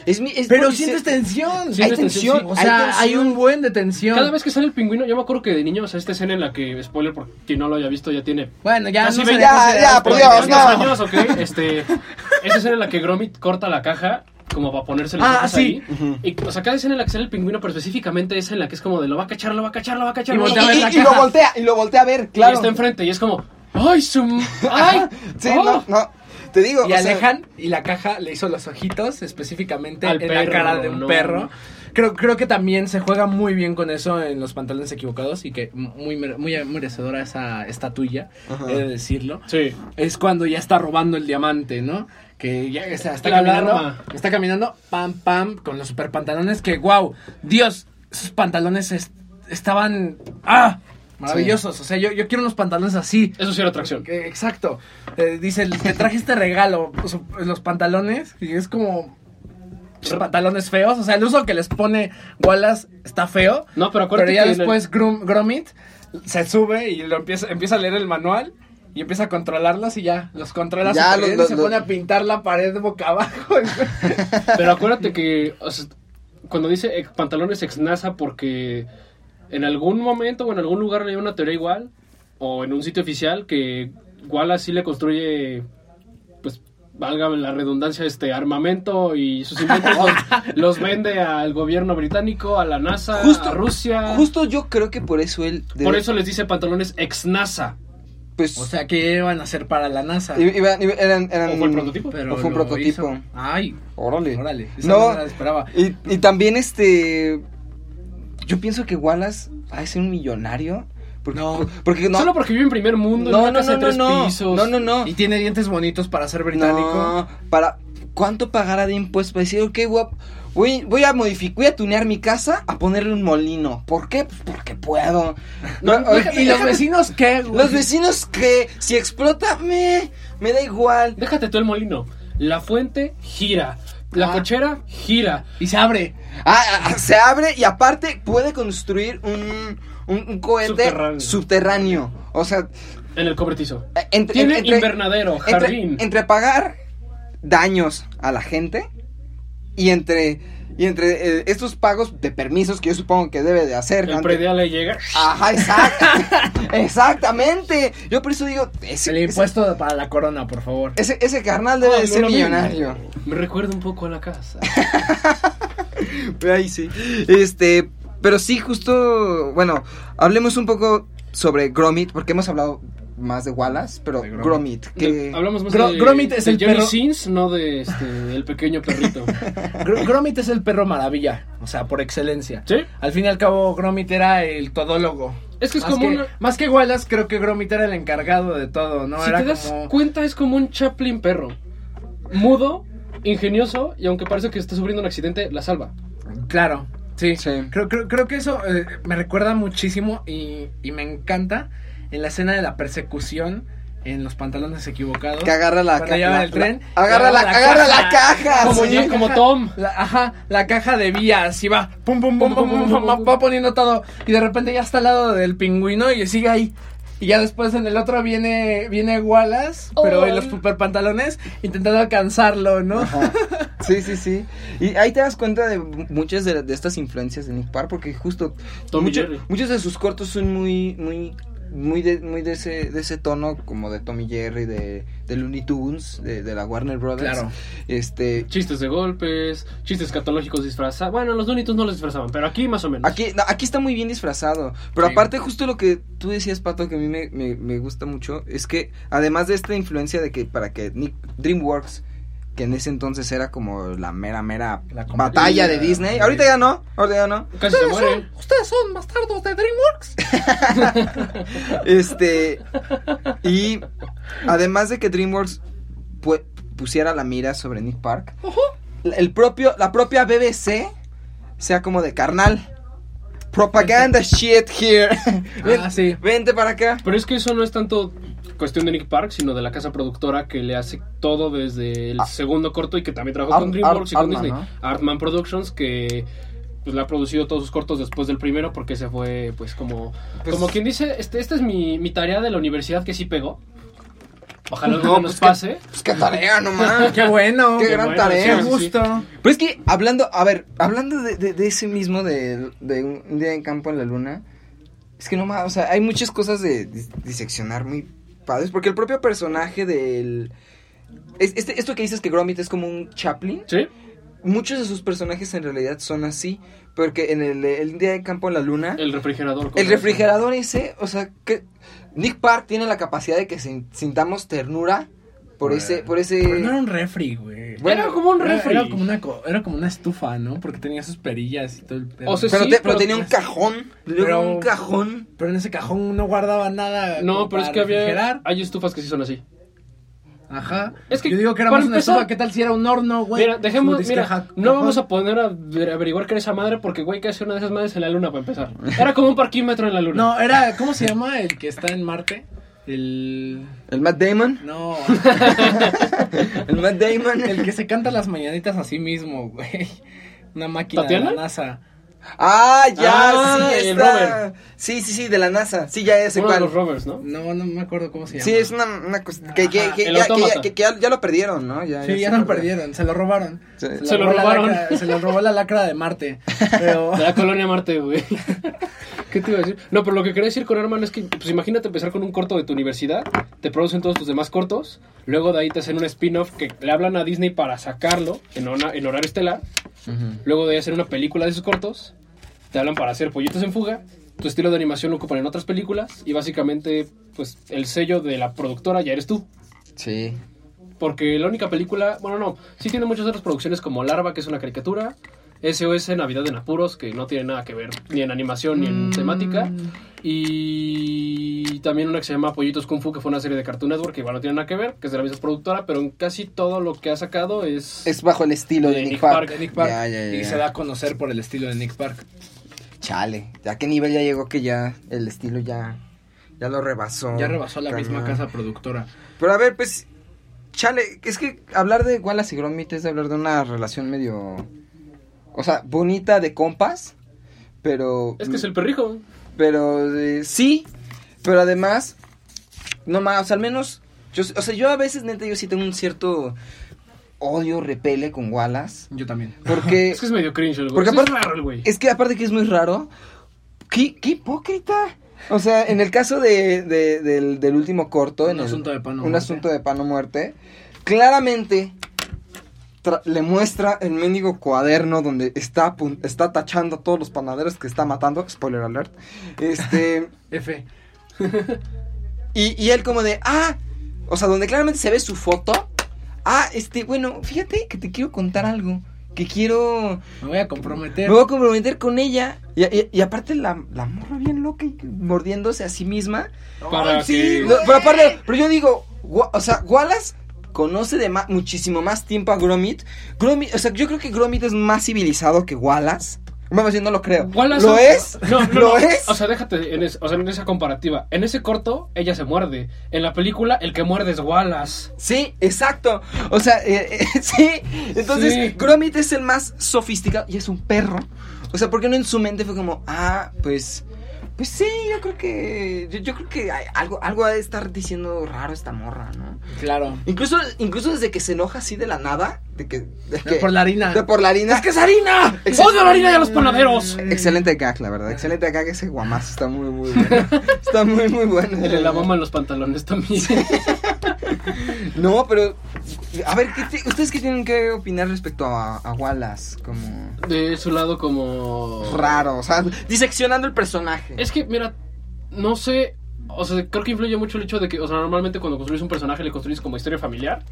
Es mi, es Pero sientes tensión. Sí, Hay tensión. tensión, O sea, hay hay un buen de tensión. cada vez que sale el pingüino, yo me acuerdo que de niño, o sea, esta escena en la que, spoiler, por quien no lo haya visto, ya tiene Bueno, ya Casi no Ya, ya, por. Dios, ¿Cuántos no. años, ok? Este, esa escena en la que Gromit corta la caja como para ponerse los Ah, ojos sí. ahí. Y, o sea, cada escena en la que sale el pingüino, pero específicamente esa en la que es como de lo va a cachar, lo va a cachar, lo va a cachar. Y lo va a Y, voltea a ver cachar. la y- y lo voltea, y lo voltea a ver, Y claro. está enfrente y es como, ¡ay, su... ¡ay! Sí, oh". no, no. Te digo, Y o sea, alejan y la caja le hizo los ojitos específicamente Al en la cara de un no. perro. Creo, creo que también se juega muy bien con eso en los pantalones equivocados y que muy, muy merecedora esa estatuilla, he de decirlo. Sí. Es cuando ya está robando el diamante, ¿no? Que ya o sea, está La caminando, alarma. está caminando, pam, pam, con los super pantalones que, wow, Dios, esos pantalones es- estaban, ah, maravillosos. O sea, yo, yo quiero unos pantalones así. Eso sí era atracción. Que- Exacto. Eh, dice, te traje este regalo, su- los pantalones, y es como los pantalones feos. O sea, el uso que les pone Wallace está feo. No, pero Pero acuérdate ya que en el- después Grum- Gromit se sube y lo empieza, empieza a leer el manual. Y empieza a controlarlos y ya, los controla Ya, súper lo- bien lo- y se lo- pone a pintar la pared boca abajo. Pero acuérdate que o sea, cuando dice ex- pantalones ex NASA porque en algún momento o en algún lugar leí una teoría igual o en un sitio oficial que Wallace sí le construye pues valga la redundancia este armamento y sus inventos los, los vende al gobierno británico, a la NASA, Justo- a Rusia. Justo yo creo que por eso él. Por eso les dice pantalones ex NASA. Pues. o sea, que iban a hacer para la NASA. i- iba- iba- eran, eran- ¿O fue el prototipo? Pero o fue un prototipo. hizo. Ay, Órale. órale. Esa No. no me la esperaba. Y, y también este. Yo pienso que Wallace ha de ser un millonario. Porque No. porque no. Solo porque vive en primer mundo, en no, una no, casa no, de no, tres no. pisos. No, no, no. Y tiene dientes bonitos para ser británico. No, para. ¿Cuánto pagará de impuestos para decir, ok, guap, voy, voy a modificar, voy a tunear mi casa a ponerle un molino? ¿Por qué? Pues porque puedo. No, No, déjate- ¿Y los vecinos qué? güey? Los vecinos que si explota, me, me da igual. Déjate tú el molino. La fuente gira. La Ah. cochera gira. Y se abre. Ah, ah, se abre y aparte puede construir un, un, un cohete Subterráneo. subterráneo. O sea, En el cobertizo. eh, entre, Tiene entre- invernadero, entre- jardín. entre pagar daños a la gente y entre y entre eh, estos pagos de permisos que yo supongo que debe de hacer. el ante- predial le llega. Ajá, exacto. exactamente. Yo por eso digo, ese, El impuesto para la corona, por favor. ese, ese carnal debe Ah, de no ser millonario. Me recuerda un poco a la casa. Ahí sí. Este, pero sí, justo, bueno, hablemos un poco sobre Gromit, porque hemos hablado más de Wallace, pero De Gromit, Gromit. que... De- hablamos más Gro- de, Gromit es de el Johnny perro- Sins, no de este, el pequeño perrito. Gr- Gromit es el perro maravilla, o sea, por excelencia. ¿Sí? Al fin y al cabo, Gromit era el todólogo. Es que es más como que, una- Más que Wallace, creo que Gromit era el encargado de todo, ¿no? si era te das como... cuenta, es como un Chaplin perro. Mudo, ingenioso, y aunque parece que está sufriendo un accidente, la salva. Claro, sí. Sí. Creo, creo, creo que eso eh, me recuerda muchísimo y, y me encanta en la escena de la persecución en los pantalones equivocados. Que agarra la Cuando ca- llevan la- el tren. la- agarra la- agarra la caja, Como, sí. como Tom. La, ajá, la caja de vías y va, pum, pum, pum, pum, pum, pum, pum, va poniendo todo. Y de repente ya está al lado del pingüino y sigue ahí. Y ya después en el otro viene, viene Wallace, pero en los super pantalones, intentando alcanzarlo, ¿no? Sí, sí, sí. Y ahí te das cuenta de muchas de, de estas influencias de Nick Park, porque justo mucho- muchos de sus cortos son muy, muy, muy de, muy de ese, de ese tono, como de Tommy Jerry, de, de Looney Tunes, de, de la Warner Brothers. Claro. Este, Chistes de golpes, chistes catológicos disfrazados. Bueno, los Looney Tunes no los disfrazaban, pero aquí más o menos. Aquí, no, aquí está muy bien disfrazado. Pero Sí. aparte, justo lo que tú decías, Pato, que a mí me, me- me gusta mucho, es que además de esta influencia de que para que Nick- DreamWorks, que en ese entonces era como la mera, mera La batalla de. Disney, ahorita ya no, ahorita ya no. Casi se muere. Ustedes son bastardos de DreamWorks. Este, y además de que DreamWorks pu- pusiera la mira sobre Nick Park, el propio, la propia BBC sea como de carnal. Propaganda shit here. Ven- Ah, sí. Vente para acá. Pero es que eso no es tanto cuestión de Nick Park, sino de la casa productora que le hace todo desde el Ah. segundo corto y que también trabajó con DreamWorks y con Disney. Artman, Artman Productions, que pues le ha producido todos sus cortos después del primero porque se fue pues como Pues- como quien dice, este esta es mi, mi tarea de la universidad que sí pegó. Ojalá No, no nos pues que- pase. Pues qué tarea nomás. Qué bueno. Qué gran bueno, tarea. Qué sí, gusto. Pero es que hablando, a ver, hablando de, de- de ese mismo de, de un día en campo en la luna, es que no más, o sea, hay muchas cosas de dis- diseccionar muy padres, porque el propio personaje del... es- este, esto que dices que Gromit es como un Chaplin, ¿Sí? muchos de sus personajes en realidad son así, porque en el, el día de campo en la luna, el, El refrigerador. eso. refrigerador ese, o sea, que Nick Park tiene la capacidad de que sin- sintamos ternura por Bueno. ese, por ese... Pero no era un refri, güey. Bueno, Era como un refri. era como una, era como una estufa, ¿no? Porque tenía sus perillas y todo el pedo. O sea, pero, sí, te- pero pero- tenía un cajón, tenía Pero- un cajón. Pero en ese cajón no guardaba nada. No, pero es que había refrigerar. hay estufas que sí son así. Ajá. Es que, Yo digo que era más una empezar- estufa. ¿Qué tal si era un horno, güey? Mira, dejemos, mira, ja- no cajón. vamos a poner a ver- averiguar qué era esa madre porque, güey, que hace una de esas madres en la luna para empezar. Era como un parquímetro en la luna. No, era. ¿Cómo se llama el que está en Marte? El. El Matt Damon. No. El Matt Damon. el que se canta las mañanitas a sí mismo, güey. Una máquina ¿Tatiana? de la NASA. Ah, ya, Ah, sí, el está. rover. Sí, sí, sí, de la NASA. Sí, ya sé Uno de cuál. los rovers, ¿no? No, no me acuerdo cómo se llama. Sí, es una, una cosa que, ya, que, ya, que- que ya, ya lo perdieron, ¿no? Ya, Sí, ya se lo perdieron, se lo robaron. Sí. Se lo robaron. lacra- se lo robó la lacra de Marte. Pero. De la colonia Marte, güey. ¿Qué te iba a decir? No, pero lo que quería decir con Arman es que, pues imagínate empezar con un corto de tu universidad, te producen todos tus demás cortos, luego de ahí te hacen un spin-off que le hablan a Disney para sacarlo en, hora- en horario estelar, luego de ahí hacer una película de sus cortos, te hablan para hacer pollitos en fuga, tu estilo de animación lo ocupan en otras películas y básicamente, pues el sello de la productora ya eres tú. Sí. Porque la única película, bueno, no, sí tiene muchas otras producciones como Larva, que es una caricatura, SOS Navidad en Apuros, que no tiene nada que ver ni en animación ni en Mm. temática, y también una que se llama Pollitos Kung Fu, que fue una serie de Cartoon Network, que igual no tiene nada que ver, que es de la misma productora, pero en casi todo lo que ha sacado es... Es bajo el estilo de, De Nick, Nick Park. Park, de Nick Park. Ya, ya, ya, Y se da a conocer por el estilo de Nick Park. Chale. ¿A qué nivel ya llegó que ya el estilo ya, ya lo rebasó? Ya rebasó la Cañón. misma casa productora. Pero a ver, pues, chale, es que hablar de Wallace y Gromit es de hablar de una relación medio, o sea, bonita de compas, pero... Es que es el perrijo. Pero eh, sí, pero además, no más, o sea, al menos, yo, o sea, yo a veces, neta, yo sí tengo un cierto odio, repele con Wallace, Yo también. porque... Es que es medio cringe el güey. Porque Sí es aparte- raro el güey. Es que aparte que es muy raro, qué, qué hipócrita. O sea, en el caso de, de- del, del último corto, Un en el- asunto de pan o un muerte. asunto de pan o muerte, claramente le muestra el mendigo cuaderno donde está, está tachando a todos los panaderos que está matando. Spoiler alert. Este. F. Y, y él como de, ah, o sea, donde claramente se ve su foto. Ah, este, bueno, fíjate que te quiero contar algo. Que quiero... Me voy a comprometer. Me voy a comprometer con ella. Y, y- y aparte la, la morra bien loca y mordiéndose a sí misma. Para Ay, sí, no, pero aparte, pero yo digo, o sea, Wallace conoce de ma- muchísimo más tiempo a Gromit. Gromit, o sea, yo creo que Gromit es más civilizado que Wallace. Yo no lo creo. Wallace- ¿Lo es? No, no, ¿Lo no. es? O sea, déjate en, es- o sea, en esa comparativa. En ese corto, ella se muerde. En la película, el que muerde es Wallace. Sí, exacto. O sea, eh, eh, sí. Entonces, Sí. Gromit es el más sofisticado y es un perro. O sea, porque no en su mente fue como, ah, pues, Pues sí, yo creo que. Yo, yo creo que hay algo, algo ha de estar diciendo raro esta morra, ¿no? Claro. Incluso, incluso desde que se enoja así de la nada, de que. De, que- por la harina. De por la harina. ¡Es que es harina! ¡Odio la harina y a los panaderos! Excelente gag, la verdad. Excelente gag. Ese guamazo está muy, muy bueno. Está muy, muy bueno. El de la mamá en los pantalones también. No, pero. A ver, ¿qué ti- ¿ustedes qué tienen que opinar respecto a, a Wallace? Como. De su lado como... Raro, o sea, diseccionando el personaje. Es que, mira, no sé... O sea, creo que influye mucho el hecho de que, o sea, normalmente cuando construyes un personaje le construyes como historia familiar.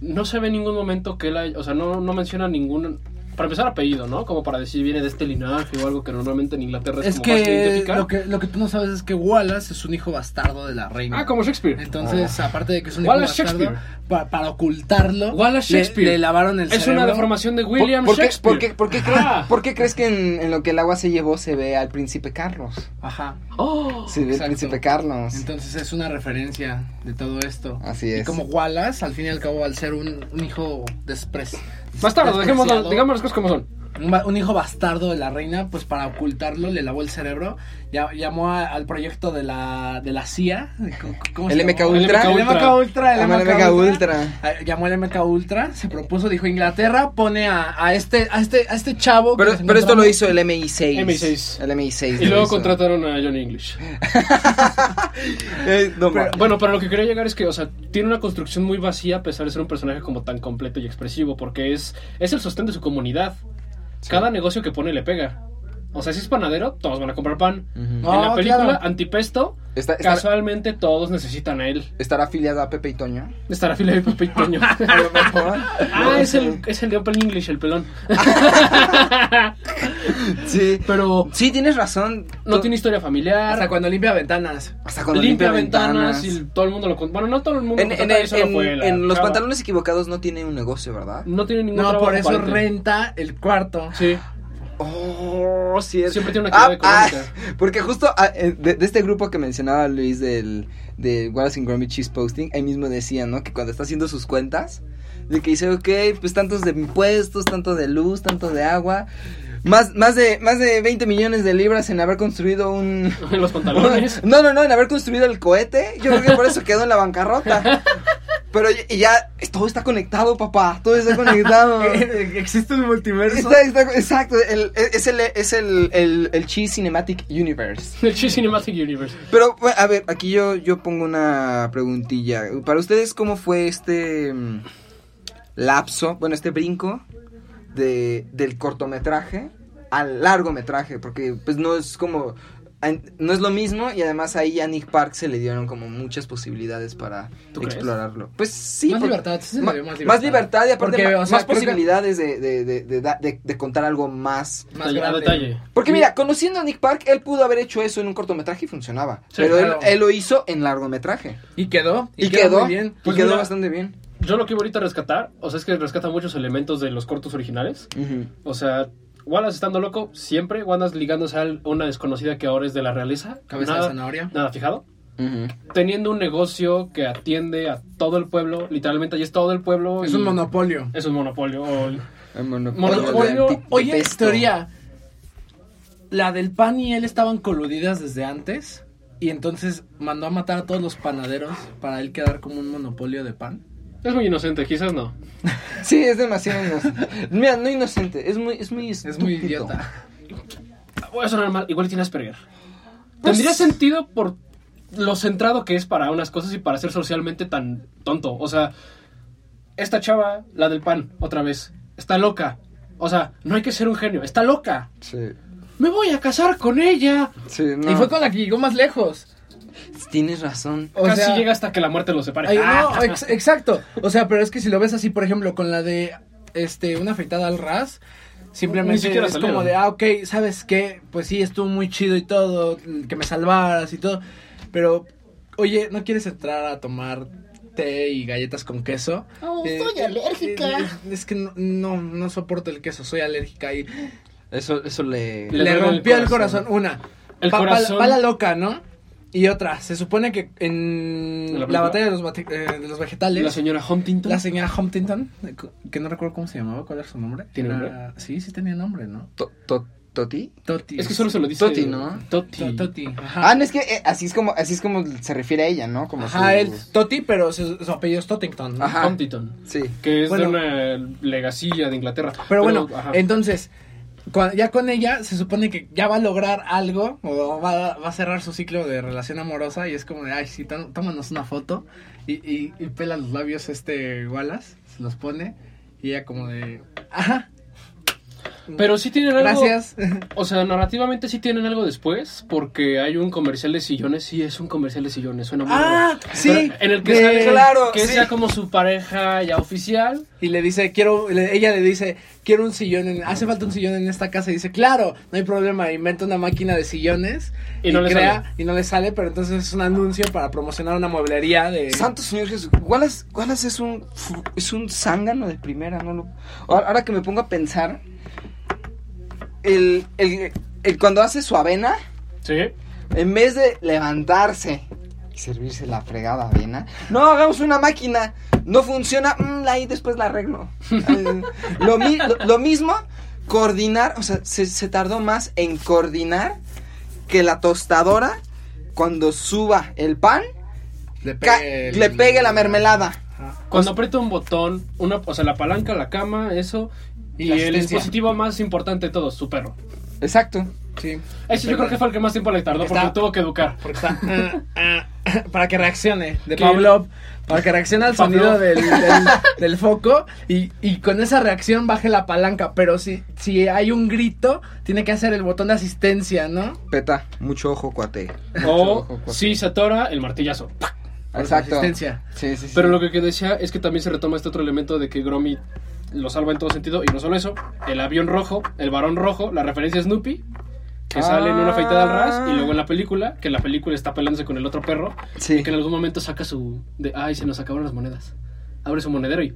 No se ve en ningún momento que él haya- o sea, no, no menciona ningún, para empezar apellido, ¿no? Como para decir viene de este linaje o algo que normalmente en Inglaterra es, Es como fácil que identificar. lo, que lo que tú no sabes es que Wallace es un hijo bastardo de la reina. Ah, como Shakespeare. Entonces, aparte de que es un Wallace hijo bastardo, Shakespeare. pa- para ocultarlo, Wallace le- Shakespeare. Le, lavaron el es cerebro. una deformación de William ¿Por, por qué, Shakespeare. por qué- por qué crees, Ah. por qué crees que en, en lo que el agua se llevó se ve al príncipe Carlos? Ajá. Oh, Se ve al príncipe Carlos. Entonces es una referencia de todo esto. Así Y es. como Wallace, al fin y al cabo, al ser un, un hijo despres... bastardo, dejemos, digamos las cosas como son. un, hijo bastardo de la reina, pues para ocultarlo le lavó el cerebro, llamó a- al proyecto de la, de la CIA, ¿cómo- El MK? Ultra. El MK Ultra, el al MK MK Ultra. Ultra. Ah, Llamó al MK Ultra, se propuso, dijo Inglaterra, pone a, a este, a este, a este chavo. que Pero, pero esto lo encontramos". hizo el MI6. MI6. El MI6. Y luego hizo. contrataron a Johnny English. Eh, no, Pero- Bueno, pero lo que quería llegar es que, o sea, tiene una construcción muy vacía a pesar de ser un personaje como tan completo y expresivo, porque es, es el sostén de su comunidad. Cada negocio que pone le pega. O sea, si es panadero, todos van a comprar pan. En la película claro. Antipesto, Está- está- casualmente todos necesitan a él. ¿Estará afiliado a Pepe y Toño? Estará fila de Pepe y Toño. A lo mejor. ah, es el, es el de Open English, el pelón. Sí. Pero Sí, tienes razón. no tiene historia familiar. Hasta cuando limpia ventanas. Hasta cuando limpia, ventanas, y todo el mundo lo... con- Bueno, no todo el mundo En, en- en- fue en los chava. pantalones equivocados no tiene un negocio, ¿verdad? No tiene ningún No, por eso renta el cuarto. Sí. Oh, es- Siempre tiene una actividad económica. porque justo ah, eh, de, de este grupo que mencionaba Luis del de Wallace and Gromit Cheese Posting, ahí mismo decía, ¿no? Que cuando está haciendo sus cuentas, de que dice, ok, pues tantos de impuestos, tanto de luz, tanto de agua, más, más de más de 20 millones de libras en haber construido un... En los pantalones. No, no, no, en haber construido el cohete. Yo creo que por eso quedó en la bancarrota. Pero y ya, todo está conectado, papá. Todo está conectado. Existe un multiverso. Está- está- exacto, el- es el, es el, el, el Cheese Cinematic Universe. El Cheese Cinematic Universe. Pero, a ver, aquí yo, yo pongo una preguntilla. Para ustedes, ¿cómo fue este mm, lapso, bueno, este brinco de, del cortometraje al largometraje? Porque, pues, no es como... No es lo mismo y además ahí a Nick Park se le dieron como muchas posibilidades para explorarlo. Pues sí. Más por- libertad, sí ma- dio más más libertad. libertad y aparte Porque, ma- o sea, más que- posibilidades de, de, de, de da- de- de contar algo más Más grande. detalle. porque mira, conociendo a Nick Park, él pudo haber hecho eso en un cortometraje y funcionaba. Sí, pero él, claro. él lo hizo en largometraje. Y quedó. Y, quedó, muy bien. y Pues quedó mira, bastante bien. Yo lo que iba ahorita a rescatar, o sea, es que rescata muchos elementos de los cortos originales. O sea, Wallace estando loco, siempre Wallace ligándose a una desconocida que ahora es de la realeza. Cabeza nada, de zanahoria. Nada fijado. Teniendo un negocio que atiende a todo el pueblo, literalmente ahí es todo el pueblo. Es y- un monopolio. Es un monopolio. o- El monopolio Monopolio, de anti- Oye, de teoría. La del pan y él estaban coludidas desde antes. Y entonces mandó a matar a todos los panaderos para él quedar como un monopolio de pan. Es muy inocente, quizás no. Sí, es demasiado inocente. Mira, no inocente, es muy, es muy Es muy idiota. Voy a sonar mal, igual tiene Asperger. Pues- Tendría sentido por lo centrado que es para unas cosas y para ser socialmente tan tonto. O sea, esta chava, la del pan, otra vez, está loca. O sea, no hay que ser un genio, está loca. Sí, Me voy a casar con ella. sí, no. Y fue con la que llegó más lejos. Tienes razón. O Casi sea- llega hasta que la muerte los separe. Ay, Ah. no, ex- exacto. O sea, pero es que si lo ves así, por ejemplo, con la de este una afeitada al ras, simplemente es salieron. como de, ah, ok, ¿sabes qué? Pues sí, estuvo muy chido y todo, que me salvaras y todo. Pero, oye, ¿no quieres entrar a tomar té y galletas con queso? Oh, Eh, soy eh, alérgica. eh, es que no, no, no soporto el queso, soy alérgica y Eso, eso le... Le le, duele el rompió el corazón. Una, El pa- pa- corazón. pa la loca, ¿no? Y otra, se supone que en ¿En la batalla de los, bate- eh, de los vegetales, La señora Huntington. la señora Huntington, que no recuerdo cómo se llamaba, cuál era su nombre. ¿Tiene Era- nombre? Sí, sí tenía nombre, ¿no? To- to- ¿Toti? Toti. Es que solo se lo dice. Toti, ¿no? Toti. To- Toti. Ajá. Ah, no, es que eh, así es como así es como se refiere a ella, ¿no? Como Ajá, su- él, Toti, pero su, su apellido es Tottington. ¿no? Ajá. Huntington. Sí. Que es Bueno. de una legacilla de Inglaterra. Pero bueno, ajá. entonces, ya con ella se supone que ya va a lograr algo o va, va a cerrar su ciclo de relación amorosa y es como de, ay, sí, tó- tómanos una foto y, y, y pela los labios este Wallace, se los pone y ella como de, ajá, Pero sí tienen algo. gracias. O sea, narrativamente sí tienen algo después, porque hay un comercial de sillones, sí es un comercial de sillones, suena muy ah, raro. sí, Pero en el que de- sale claro, que sí. sea como su pareja ya oficial. Y le dice, quiero, le- ella le dice, quiero un sillón, en- hace falta un sillón en esta casa. Y dice, claro, no hay problema, inventa una máquina de sillones. Y no le crea, sale. Y no le sale, pero entonces es un anuncio para promocionar una mueblería de... Santo Señor Jesús. Wallace, Wallace es un es un zángano de primera, no ahora que me pongo a pensar el, el, el cuando hace su avena, Sí. en vez de levantarse y servirse la fregada avena, no hagamos una máquina, no funciona, mm, ahí después la arreglo. Lo, mi- lo- lo mismo, coordinar, o sea, se, se tardó más en coordinar que la tostadora cuando suba el pan, le, pegue el- le pegue la mermelada. Cuando aprieta un botón, una, o sea, la palanca, la cama, eso. Y La el dispositivo más importante de todos, su perro. Exacto. Sí. Ese yo creo que fue el que más tiempo le tardó porque Está- lo tuvo que educar. Porque está. ah, ah, para que reaccione. De Que- Pavlov. Para que reaccione al Pavlov. sonido del, del, del foco. Y, y con esa reacción baje la palanca. Pero si, si hay un grito, tiene que hacer el botón de asistencia, ¿no? Peta, mucho ojo, cuate. O Ojo, cuate. si se atora, el martillazo. Exacto. asistencia. Sí, sí, sí. Pero lo que que decía es que también se retoma este otro elemento de que Gromit lo salva en todo sentido. Y no solo eso, el avión rojo, el varón rojo, la referencia a Snoopy, que sale en una afeitada al ras. Y luego en la película, que la película está peleándose con el otro perro. Sí. Y que en algún momento saca su. de Ay, se nos acabaron las monedas. Abre su monedero y.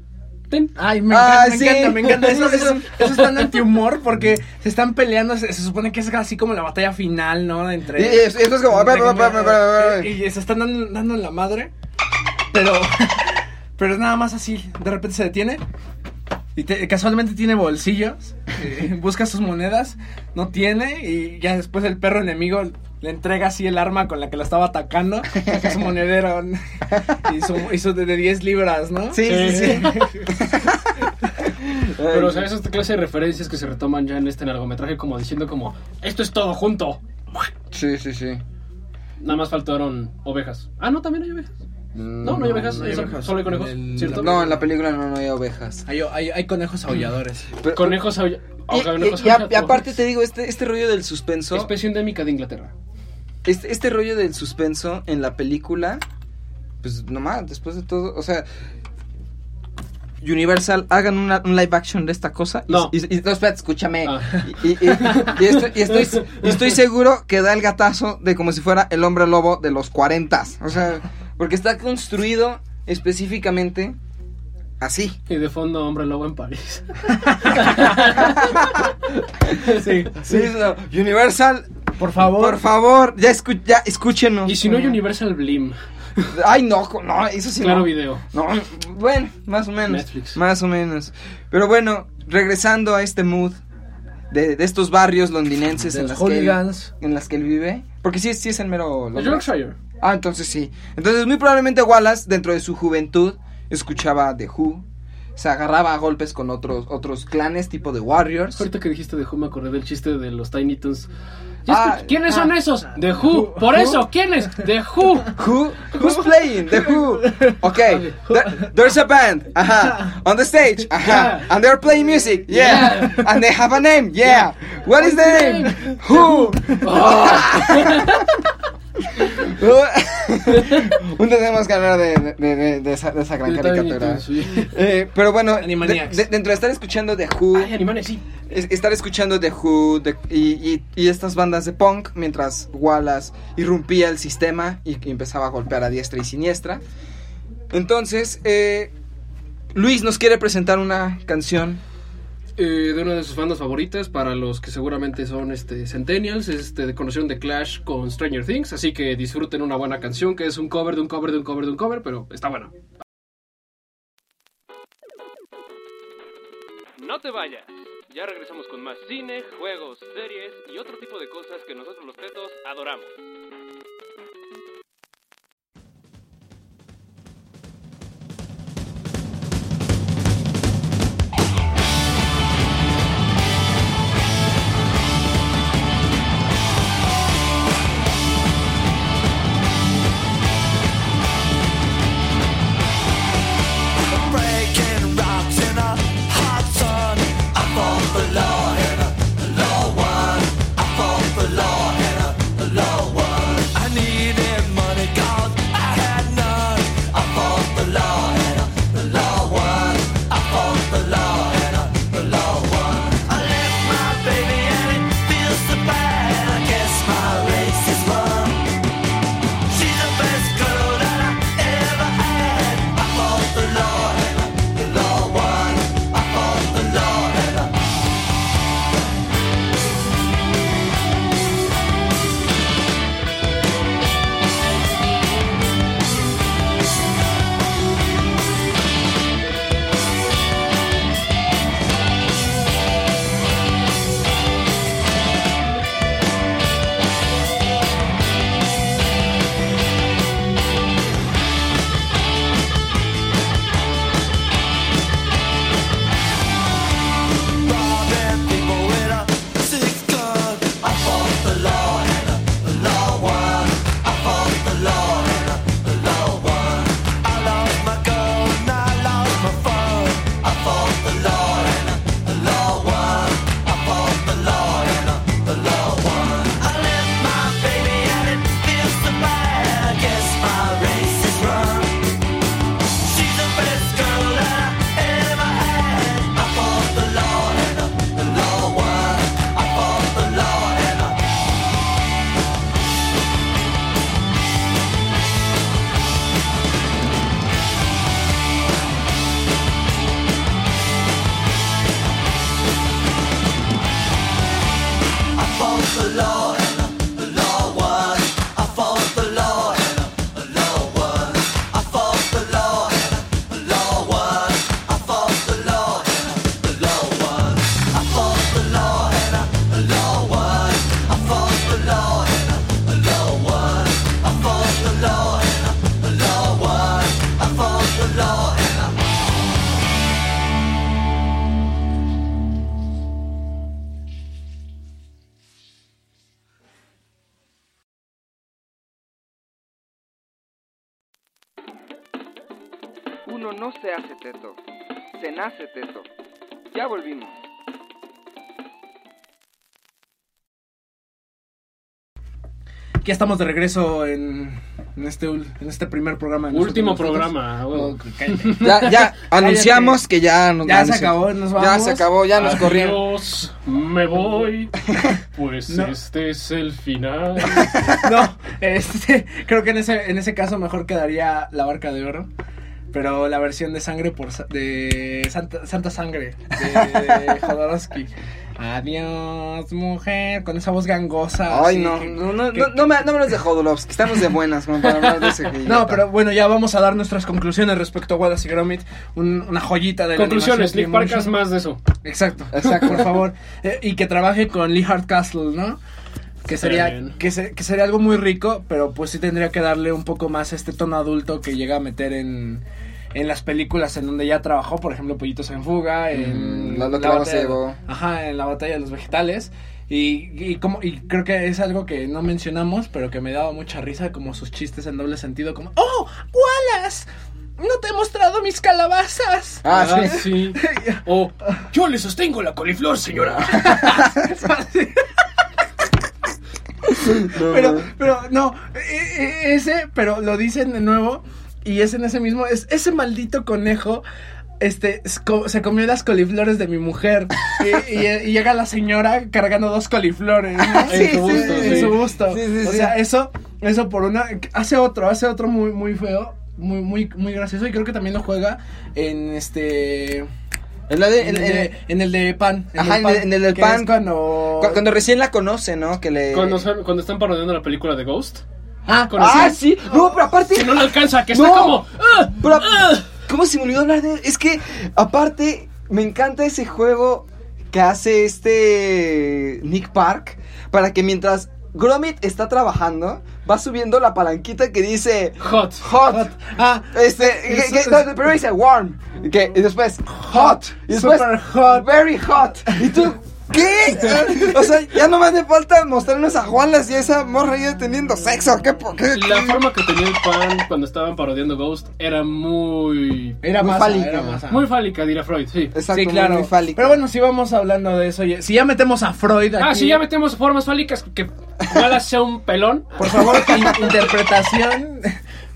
¡Ten! Ay, me Ah, encanta, me sí. encanta, me encanta. Eso, eso, eso es tan antihumor porque se están peleando. Se, se supone que es así como la batalla final, ¿no? Entre. Y- y eso- eso es como, ver, a ver. Y, y se están dando, dando en la madre. Pero. Pero es nada más así. De repente se detiene. Y te- casualmente tiene bolsillos. eh, busca sus monedas. No tiene. Y ya después el perro enemigo le entrega así el arma con la que lo estaba atacando. saca su monedero. Y su, y su de, de 10 libras, ¿no? Sí, sí, sí. Pero, o sea, esas clase de referencias que se retoman ya en este largometraje, como diciendo, como. Esto es todo junto. Sí, sí, sí. Nada más faltaron ovejas. Ah, no, también hay ovejas. No, no hay ovejas. no hay eso- ovejas. Solo hay conejos. En el- ¿Cierto? No, en la película no, no hay ovejas. Hay, hay, hay conejos aulladores. Pero- Conejos aulla- Y, o conejos y- y a- aulla- y aparte te digo, este, este rollo del suspenso, Especie endémica de Inglaterra. este, este rollo del suspenso en la película, pues nomás, después de todo, o sea, Universal, hagan una, un live action de esta cosa. Y, No. y, y- no, espérate, escúchame. Ah. Y, y- y- y estoy, y estoy- y estoy seguro que da el gatazo de como si fuera el hombre lobo de los 40. O sea, porque está construido específicamente así. Y de fondo, hombre lobo en París. Sí, Sí, no, Universal, Por favor. por favor, ya, escu- ya escúchenos. Y si no hay Universal Blim, Ay, no, no, eso sí claro no. video. No, bueno, más o menos. Netflix. Más o menos. Pero bueno, regresando a este mood de, de estos barrios londinenses De en las, que él, en las que él vive. Porque sí, sí es el mero. Yorkshire. Ah, entonces sí. Entonces muy probablemente Wallace, dentro de su juventud, escuchaba The Who. Se agarraba a golpes con otros, otros clanes tipo de Warriors. Ahorita que dijiste de Who me acordé del chiste de los Tiny Toons. Ah, ¿Quiénes ah. son esos? De Who. Por eso, ¿quiénes? De Who. Who? Who's playing? The Who. Okay. There- there's a band. Ajá. On the stage. Ajá. Yeah. And they're playing music. Yeah. And they have a name. Yeah. What is the name? Who? Un día tenemos que hablar de, de, de, de esa, gran caricatura. Eh, pero bueno, dentro de estar escuchando The Who, Ay, animales, sí. es- estar escuchando The Who de- y, y- y estas bandas de punk mientras Wallace irrumpía el sistema y, y empezaba a golpear a diestra y siniestra. Entonces, eh, Luis nos quiere presentar una canción. Eh, de una de sus bandas favoritas para los que seguramente son este Centennials, este de conocieron de Clash con Stranger Things, así que disfruten una buena canción que es un cover de un cover de un cover de un cover, pero está buena. No te vayas. Ya regresamos con más cine, juegos, series y otro tipo de cosas que nosotros los tetos adoramos. Se nace teto. Ya volvimos. Ya estamos de regreso en, en este, en este primer programa. de Último nosotros, programa. Oh, cállate. Ya, ya anunciamos que ya nos Ya se acabó, nos Ya vamos. se acabó, ya nos corrieron. Me voy. Pues No. este es el final. No, este, creo que en ese, en ese caso mejor quedaría la barca de oro. Pero la versión de sangre por sa- de Santa, Santa Sangre de Jodorowsky. Adiós, mujer, con esa voz gangosa. Ay, no, que- no, no, que- no, no me, no me los de Jodorowsky, estamos de buenas como para hablar de ese No, pero bueno, ya vamos a dar nuestras conclusiones respecto a Wallace y Gromit. Un- una joyita de la Conclusiones, Nick Parkas, más de eso. Exacto, exacto, por favor. Eh, y que trabaje con Lee Hardcastle, ¿no? Que sería, que, se- que sería algo muy rico, pero pues sí tendría que darle un poco más este tono adulto que llega a meter en, en las películas en donde ya trabajó, por ejemplo, Pollitos en Fuga, en Mm, lo- lo la batalla-. Ajá, en la batalla de los vegetales. Y, y, como, y creo que es algo que no mencionamos, pero que me daba mucha risa, como sus chistes en doble sentido, como, ¡Oh, Wallace! No te he mostrado mis calabazas. Ah, sí. sí. O yo le sostengo la coliflor, señora. pero, pero no, e- e- ese, pero lo dicen de nuevo y es en ese mismo, es ese maldito conejo. Este, se comió las coliflores de mi mujer y, y- y llega la señora cargando dos coliflores ¿no? En su busto, en sí. su busto. Sí, sí, o sí. sea, eso, eso por una, hace otro, hace otro muy, muy feo, muy, muy, muy gracioso y creo que también lo juega en este, En, la de- en, en- el, de, en el de pan. Ajá, en el- en el del pan. cuando, cu- cuando recién la conoce, ¿no? Que le... Cuando, están parodiando la película de Ghost. ah, Ah, sí. No, pero aparte... Que no le alcanza, que está No. como. ¡ah! Pero, ¡ah! ¿Cómo se me olvidó hablar de Es que, aparte, me encanta ese juego que hace este Nick Park para que mientras Gromit está trabajando, va subiendo la palanquita que dice Hot. hot. Ah, Este, que- Eso que- es- no, primero dice warm, que, y después hot, y después Super hot. very hot. Y tú, ¿qué? o sea, ya nomás le falta mostrarnos a Juanlas y a esa morra ahí teniendo sexo. ¿Qué? po- qué- La forma que tenía el pan cuando estaban parodiando Ghost era muy. era Muy masa, fálica. era masa. Muy fálica, diría Freud, sí. Exacto, sí, muy, claro. muy fálica. Pero bueno, si vamos hablando de eso, ya- si ya metemos a Freud aquí, Ah, sí, ya metemos formas fálicas que Wallace sea un pelón. por favor, in- interpretación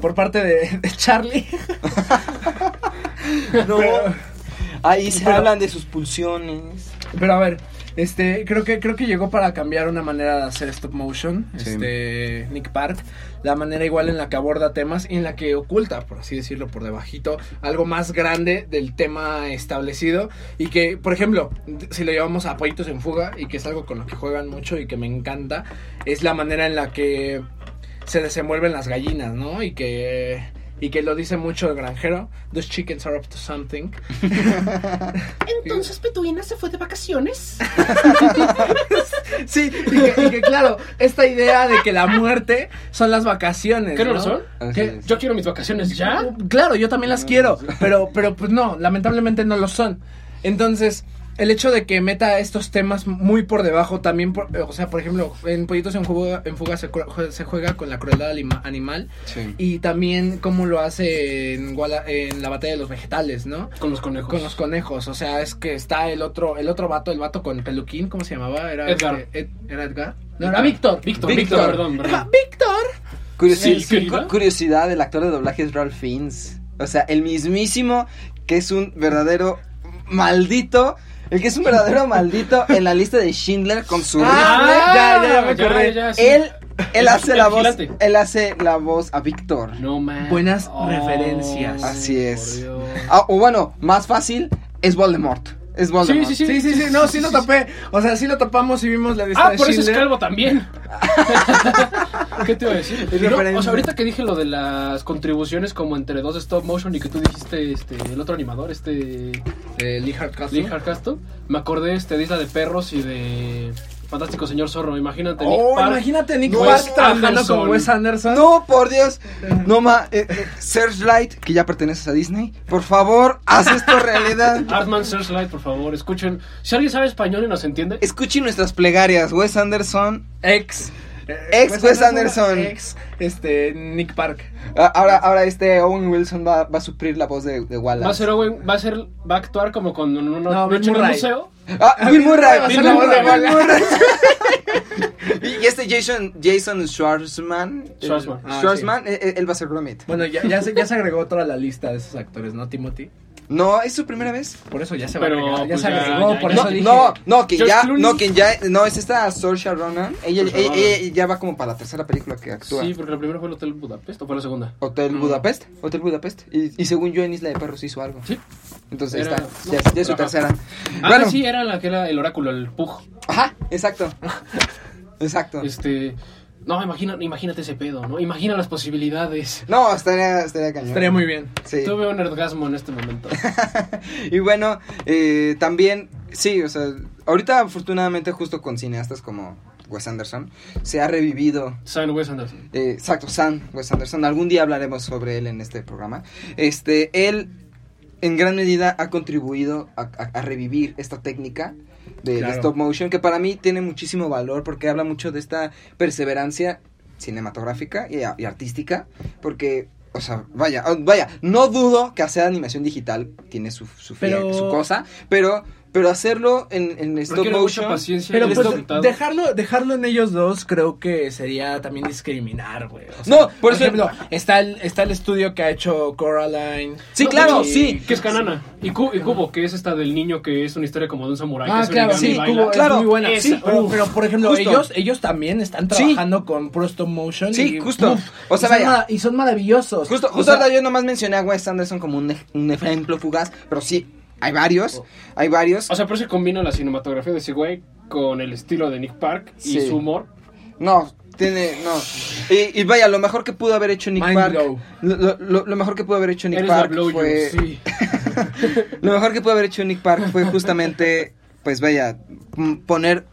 por parte de, de Charlie. no. Pero- Ahí se pero- hablan de sus pulsiones. Pero a ver, este, creo que creo que llegó para cambiar una manera de hacer stop motion, Sí. este Nick Park, la manera igual en la que aborda temas y en la que oculta, por así decirlo, por debajito, algo más grande del tema establecido y que, por ejemplo, si lo llevamos a Pollitos en Fuga y que es algo con lo que juegan mucho y que me encanta, es la manera en la que se desenvuelven las gallinas, ¿no? Y que y que lo dice mucho el granjero, those chickens are up to something. Entonces Petuina se fue de vacaciones. Sí, y que, y que, claro, esta idea de que la muerte son las vacaciones. ¿Qué no lo son? Yo quiero mis vacaciones ya. Claro, yo también las quiero, pero, pero pues no, lamentablemente no lo son. Entonces, el hecho de que meta estos temas muy por debajo también, por- o sea, por ejemplo, en Pollitos en Fuga, en fuga se, juega con la crueldad animal Sí. y también cómo lo hace en, la batalla de los vegetales, ¿no? Con los conejos. Con los conejos, o sea, es que está el otro, el otro vato, el vato con peluquín, ¿cómo se llamaba? Era Edgar. este, Ed- ¿Era Edgar? No, era Víctor. Víctor, Víctor. Víctor, perdón, perdón. Víctor. Curiosi- Sí, querida. cu- curiosidad, el actor de doblaje es Ralph Fiennes. O sea, el mismísimo que es un verdadero maldito. El que es un verdadero maldito en la lista de Schindler con su Ah, ya, ya, ya me acordé. ya, sí. Él, él hace la voz. Él hace la voz a Víctor. No man. Buenas referencias. Así es. Ah, o bueno, más fácil, es Voldemort. Es Voldemort. Sí, sí, Sí, sí, sí, no, sí lo tapé. O sea, sí lo tapamos y vimos la lista Ah, de por eso es calvo también. ¿Qué te iba a decir? No, o sea, ahorita que dije lo de las contribuciones como entre dos de stop motion y que tú dijiste este el otro animador, este De Lee Hardcastle. Lee Hardcastle, me acordé este de Isla de Perros y de Fantástico Señor Zorro. Imagínate Nick Oh, Park. imagínate Nick Park trabajando con Wes Anderson. No, por Dios. No, ma. eh, eh, Searchlight, que ya perteneces a Disney. Por favor, haz esto realidad. Artman Searchlight, por favor, escuchen. Si alguien sabe español y nos entiende, Escuchen nuestras plegarias. Wes Anderson. Ex. Eh, Ex Wes Anderson. Ex, este, Nick Park. Ah, Ahora, ahora este Owen Wilson va, va a suplir la voz de, de Wallace. va a ser Owen, va a ser, va a actuar como con una No, Bill un Murray. museo. Ah, Bill Murray. Bill Murray, Bill Wallace. Murray. y este Jason, Jason Schwartzman. Schwartzman. Ah, Schwartzman, eh, eh, él va a ser Gromit. Bueno, ya, ya, se, ya se agregó toda la lista de esos actores, ¿no, Timothy? No, es su primera vez. Por eso ya se Pero, va a agregar, ya se ya, agregó, ya, por ya. eso No, dije... no, no, que George ya, Clooney. no, que ya, no, es esta Saoirse Ronan. Ella, ella, ella ya va como para la tercera película que actúa. Sí, porque la primera fue el Hotel Budapest o fue la segunda. Hotel Mm. Budapest, Hotel Budapest. Y, y según yo en Isla de Perros hizo algo. Sí. Entonces Era- está, no, ya, ya es su ajá. tercera. Ah, bueno, sí, era la que era el oráculo, el Pug. ajá, exacto. Exacto. Este. No, imagina, imagínate ese pedo, ¿no? Imagina las posibilidades. No, estaría, estaría cañón. Estaría muy bien. Sí. Tuve un orgasmo en este momento. Y bueno, eh, también, sí, o sea, ahorita afortunadamente justo con cineastas como Wes Anderson, se ha revivido Sam Wes Anderson. Eh, exacto, Sam Wes Anderson. Algún día hablaremos sobre él en este programa. Este, él en gran medida ha contribuido a, a- a revivir esta técnica de, stop motion que para mí tiene muchísimo valor porque habla mucho de esta perseverancia cinematográfica y, y artística porque o sea, vaya, oh, vaya, no dudo que hacer animación digital tiene su, su, fie- su cosa, pero, pero hacerlo en, en stop Requiere mucha motion. paciencia Pero pues dejarlo, dejarlo en ellos dos creo que sería también discriminar, güey. O No, por ejemplo, está el, está el estudio que ha hecho Coraline. Sí, No, claro, y- sí. Que es Canana. Y, Cu- y Cubo, que es esta del niño que es una historia como de un samurái. que Ah, es claro, sí. Cubo, Claro, es muy buena. Sí, pero, por ejemplo, Justo. ellos ellos también están Sí. trabajando con puro stop motion. Sí, y, justo. uf, O sea, y son vaya. mara- y son maravillosos. Justo, O justo sea, yo nomás mencioné a Wes Anderson como un, ej- un ejemplo fugaz, pero sí, hay varios, hay varios. O sea, por eso combina la cinematografía de ese güey con el estilo de Nick Park y Sí. su humor. No, tiene, no. Y, y vaya, lo mejor que pudo haber hecho Nick Mind Park, lo, lo- lo- lo mejor que pudo haber hecho Nick Eres Park you, fue, sí. lo mejor que pudo haber hecho Nick Park fue justamente pues vaya, poner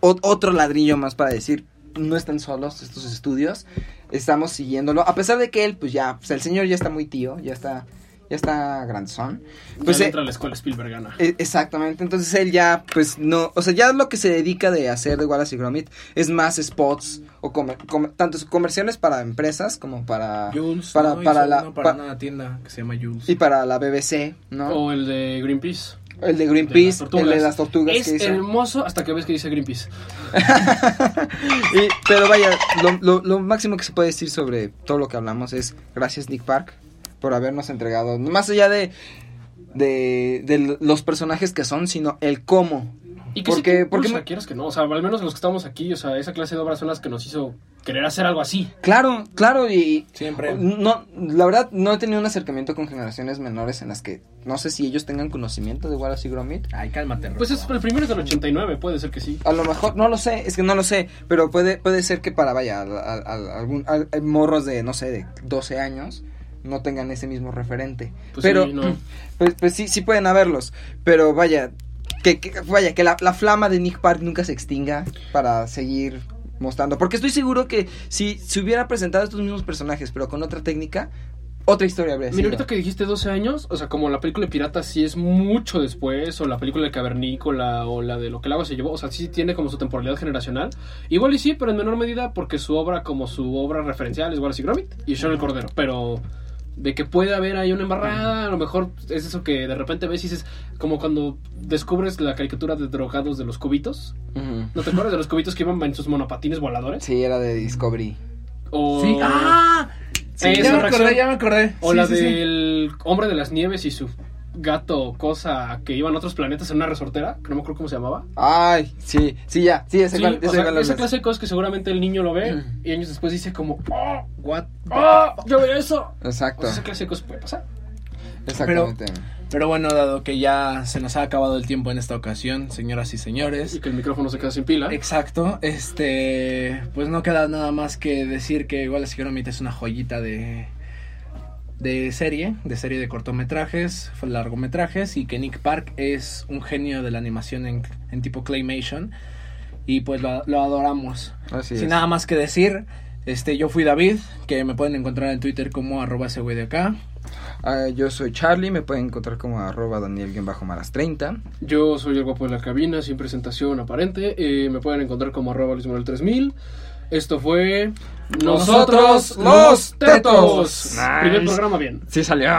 otro ladrillo más para decir, no están solos estos estudios, estamos siguiéndolo, a pesar de que él, pues ya, pues el señor ya está muy tío, ya está, ya está grandzón. Pues eh, entra a la escuela Spielbergana. e- Exactamente, entonces él ya, pues no, o sea, ya lo que se dedica de hacer de Wallace y Gromit es más spots o comer- comer- tanto comerciales para empresas como para Jules, para ¿no? para Hizo la uno para pa- una tienda que se llama Jules. y para la BBC, ¿no? O el de Greenpeace. el de Greenpeace, las tortugas. el de las tortugas Es que hermoso hasta que ves que dice Greenpeace. Y- pero vaya, lo, lo- lo máximo que se puede decir sobre todo lo que hablamos es gracias Nick Park por habernos entregado, más allá de de, de los personajes que son, sino el cómo. Y que Porque- sí te porque impulsa, me- quieras que no. O sea, al menos los que estamos aquí, o sea, esa clase de obras son las que nos hizo querer hacer algo así. Claro, claro, y Siempre. no, la verdad no he tenido un acercamiento con generaciones menores en las que no sé si ellos tengan conocimiento de Wallace y Gromit. Ay, cálmate. Pues es, el primero es del 89, puede ser que sí. A lo mejor, no lo sé, es que no lo sé, pero puede, puede ser que para, vaya, a, a- a- algún, a- a morros de, no sé, de 12 años no tengan ese mismo referente. Pues pero, sí, no. pues, pues sí, sí pueden haberlos, pero vaya, que, que- vaya, que la, la flama de Nick Park nunca se extinga para seguir mostrando, porque estoy seguro que si se hubiera presentado estos mismos personajes, pero con otra técnica, otra historia habría Mira, sido. ahorita que dijiste 12 años, o sea, como la película de Pirata sí es mucho después, o la película de Cavernícola, o la de Lo que el agua se llevó, o sea, sí tiene como su temporalidad generacional. Igual y sí, pero en menor medida porque su obra, como su obra referencial es Wallace y Gromit y Sean el Cordero, pero de que puede haber ahí una embarrada, a lo mejor es eso que de repente ves y dices, como cuando descubres la caricatura de drogados de los cubitos. ¿No te acuerdas de los cubitos que iban en sus monopatines voladores? Sí, era de Discovery. O... Sí. ¡Ah! Sí, ya me reacción. acordé, ya me acordé. O Sí, la sí, sí. del hombre de las nieves y su gato, cosa que iban a otros planetas en una resortera, que no me acuerdo cómo se llamaba. Ay, sí, sí, ya, sí, ese Sí, cual- o ese sea, cual esa clase de cosas que seguramente el niño lo ve y años después dice como, ¡Oh! What? ¡Oh! ¡Yo veía eso! Exacto, O sea, esa clase de cosas puede pasar. exactamente. Pero bueno, dado que ya se nos ha acabado el tiempo en esta ocasión, señoras y Y señores. que el micrófono se queda sin pila. Exacto, este, pues no queda nada más que decir que Wallace y Gromit es una joyita de de serie, de serie de cortometrajes, largometrajes y que Nick Park es un genio de la animación en, en tipo claymation y pues lo, lo adoramos. Así Sin es. nada más que decir, este, yo fui David, que me pueden encontrar en Twitter como arroba ese güey de acá. Ah, yo soy Charlie, me pueden encontrar como arroba Daniel-Maras30. Yo soy el guapo de la cabina, sin presentación aparente. Eh, me pueden encontrar como arroba Luis Manuel 3000. Esto fue... Nosotros, los Tetos. Primer programa bien. Sí salió.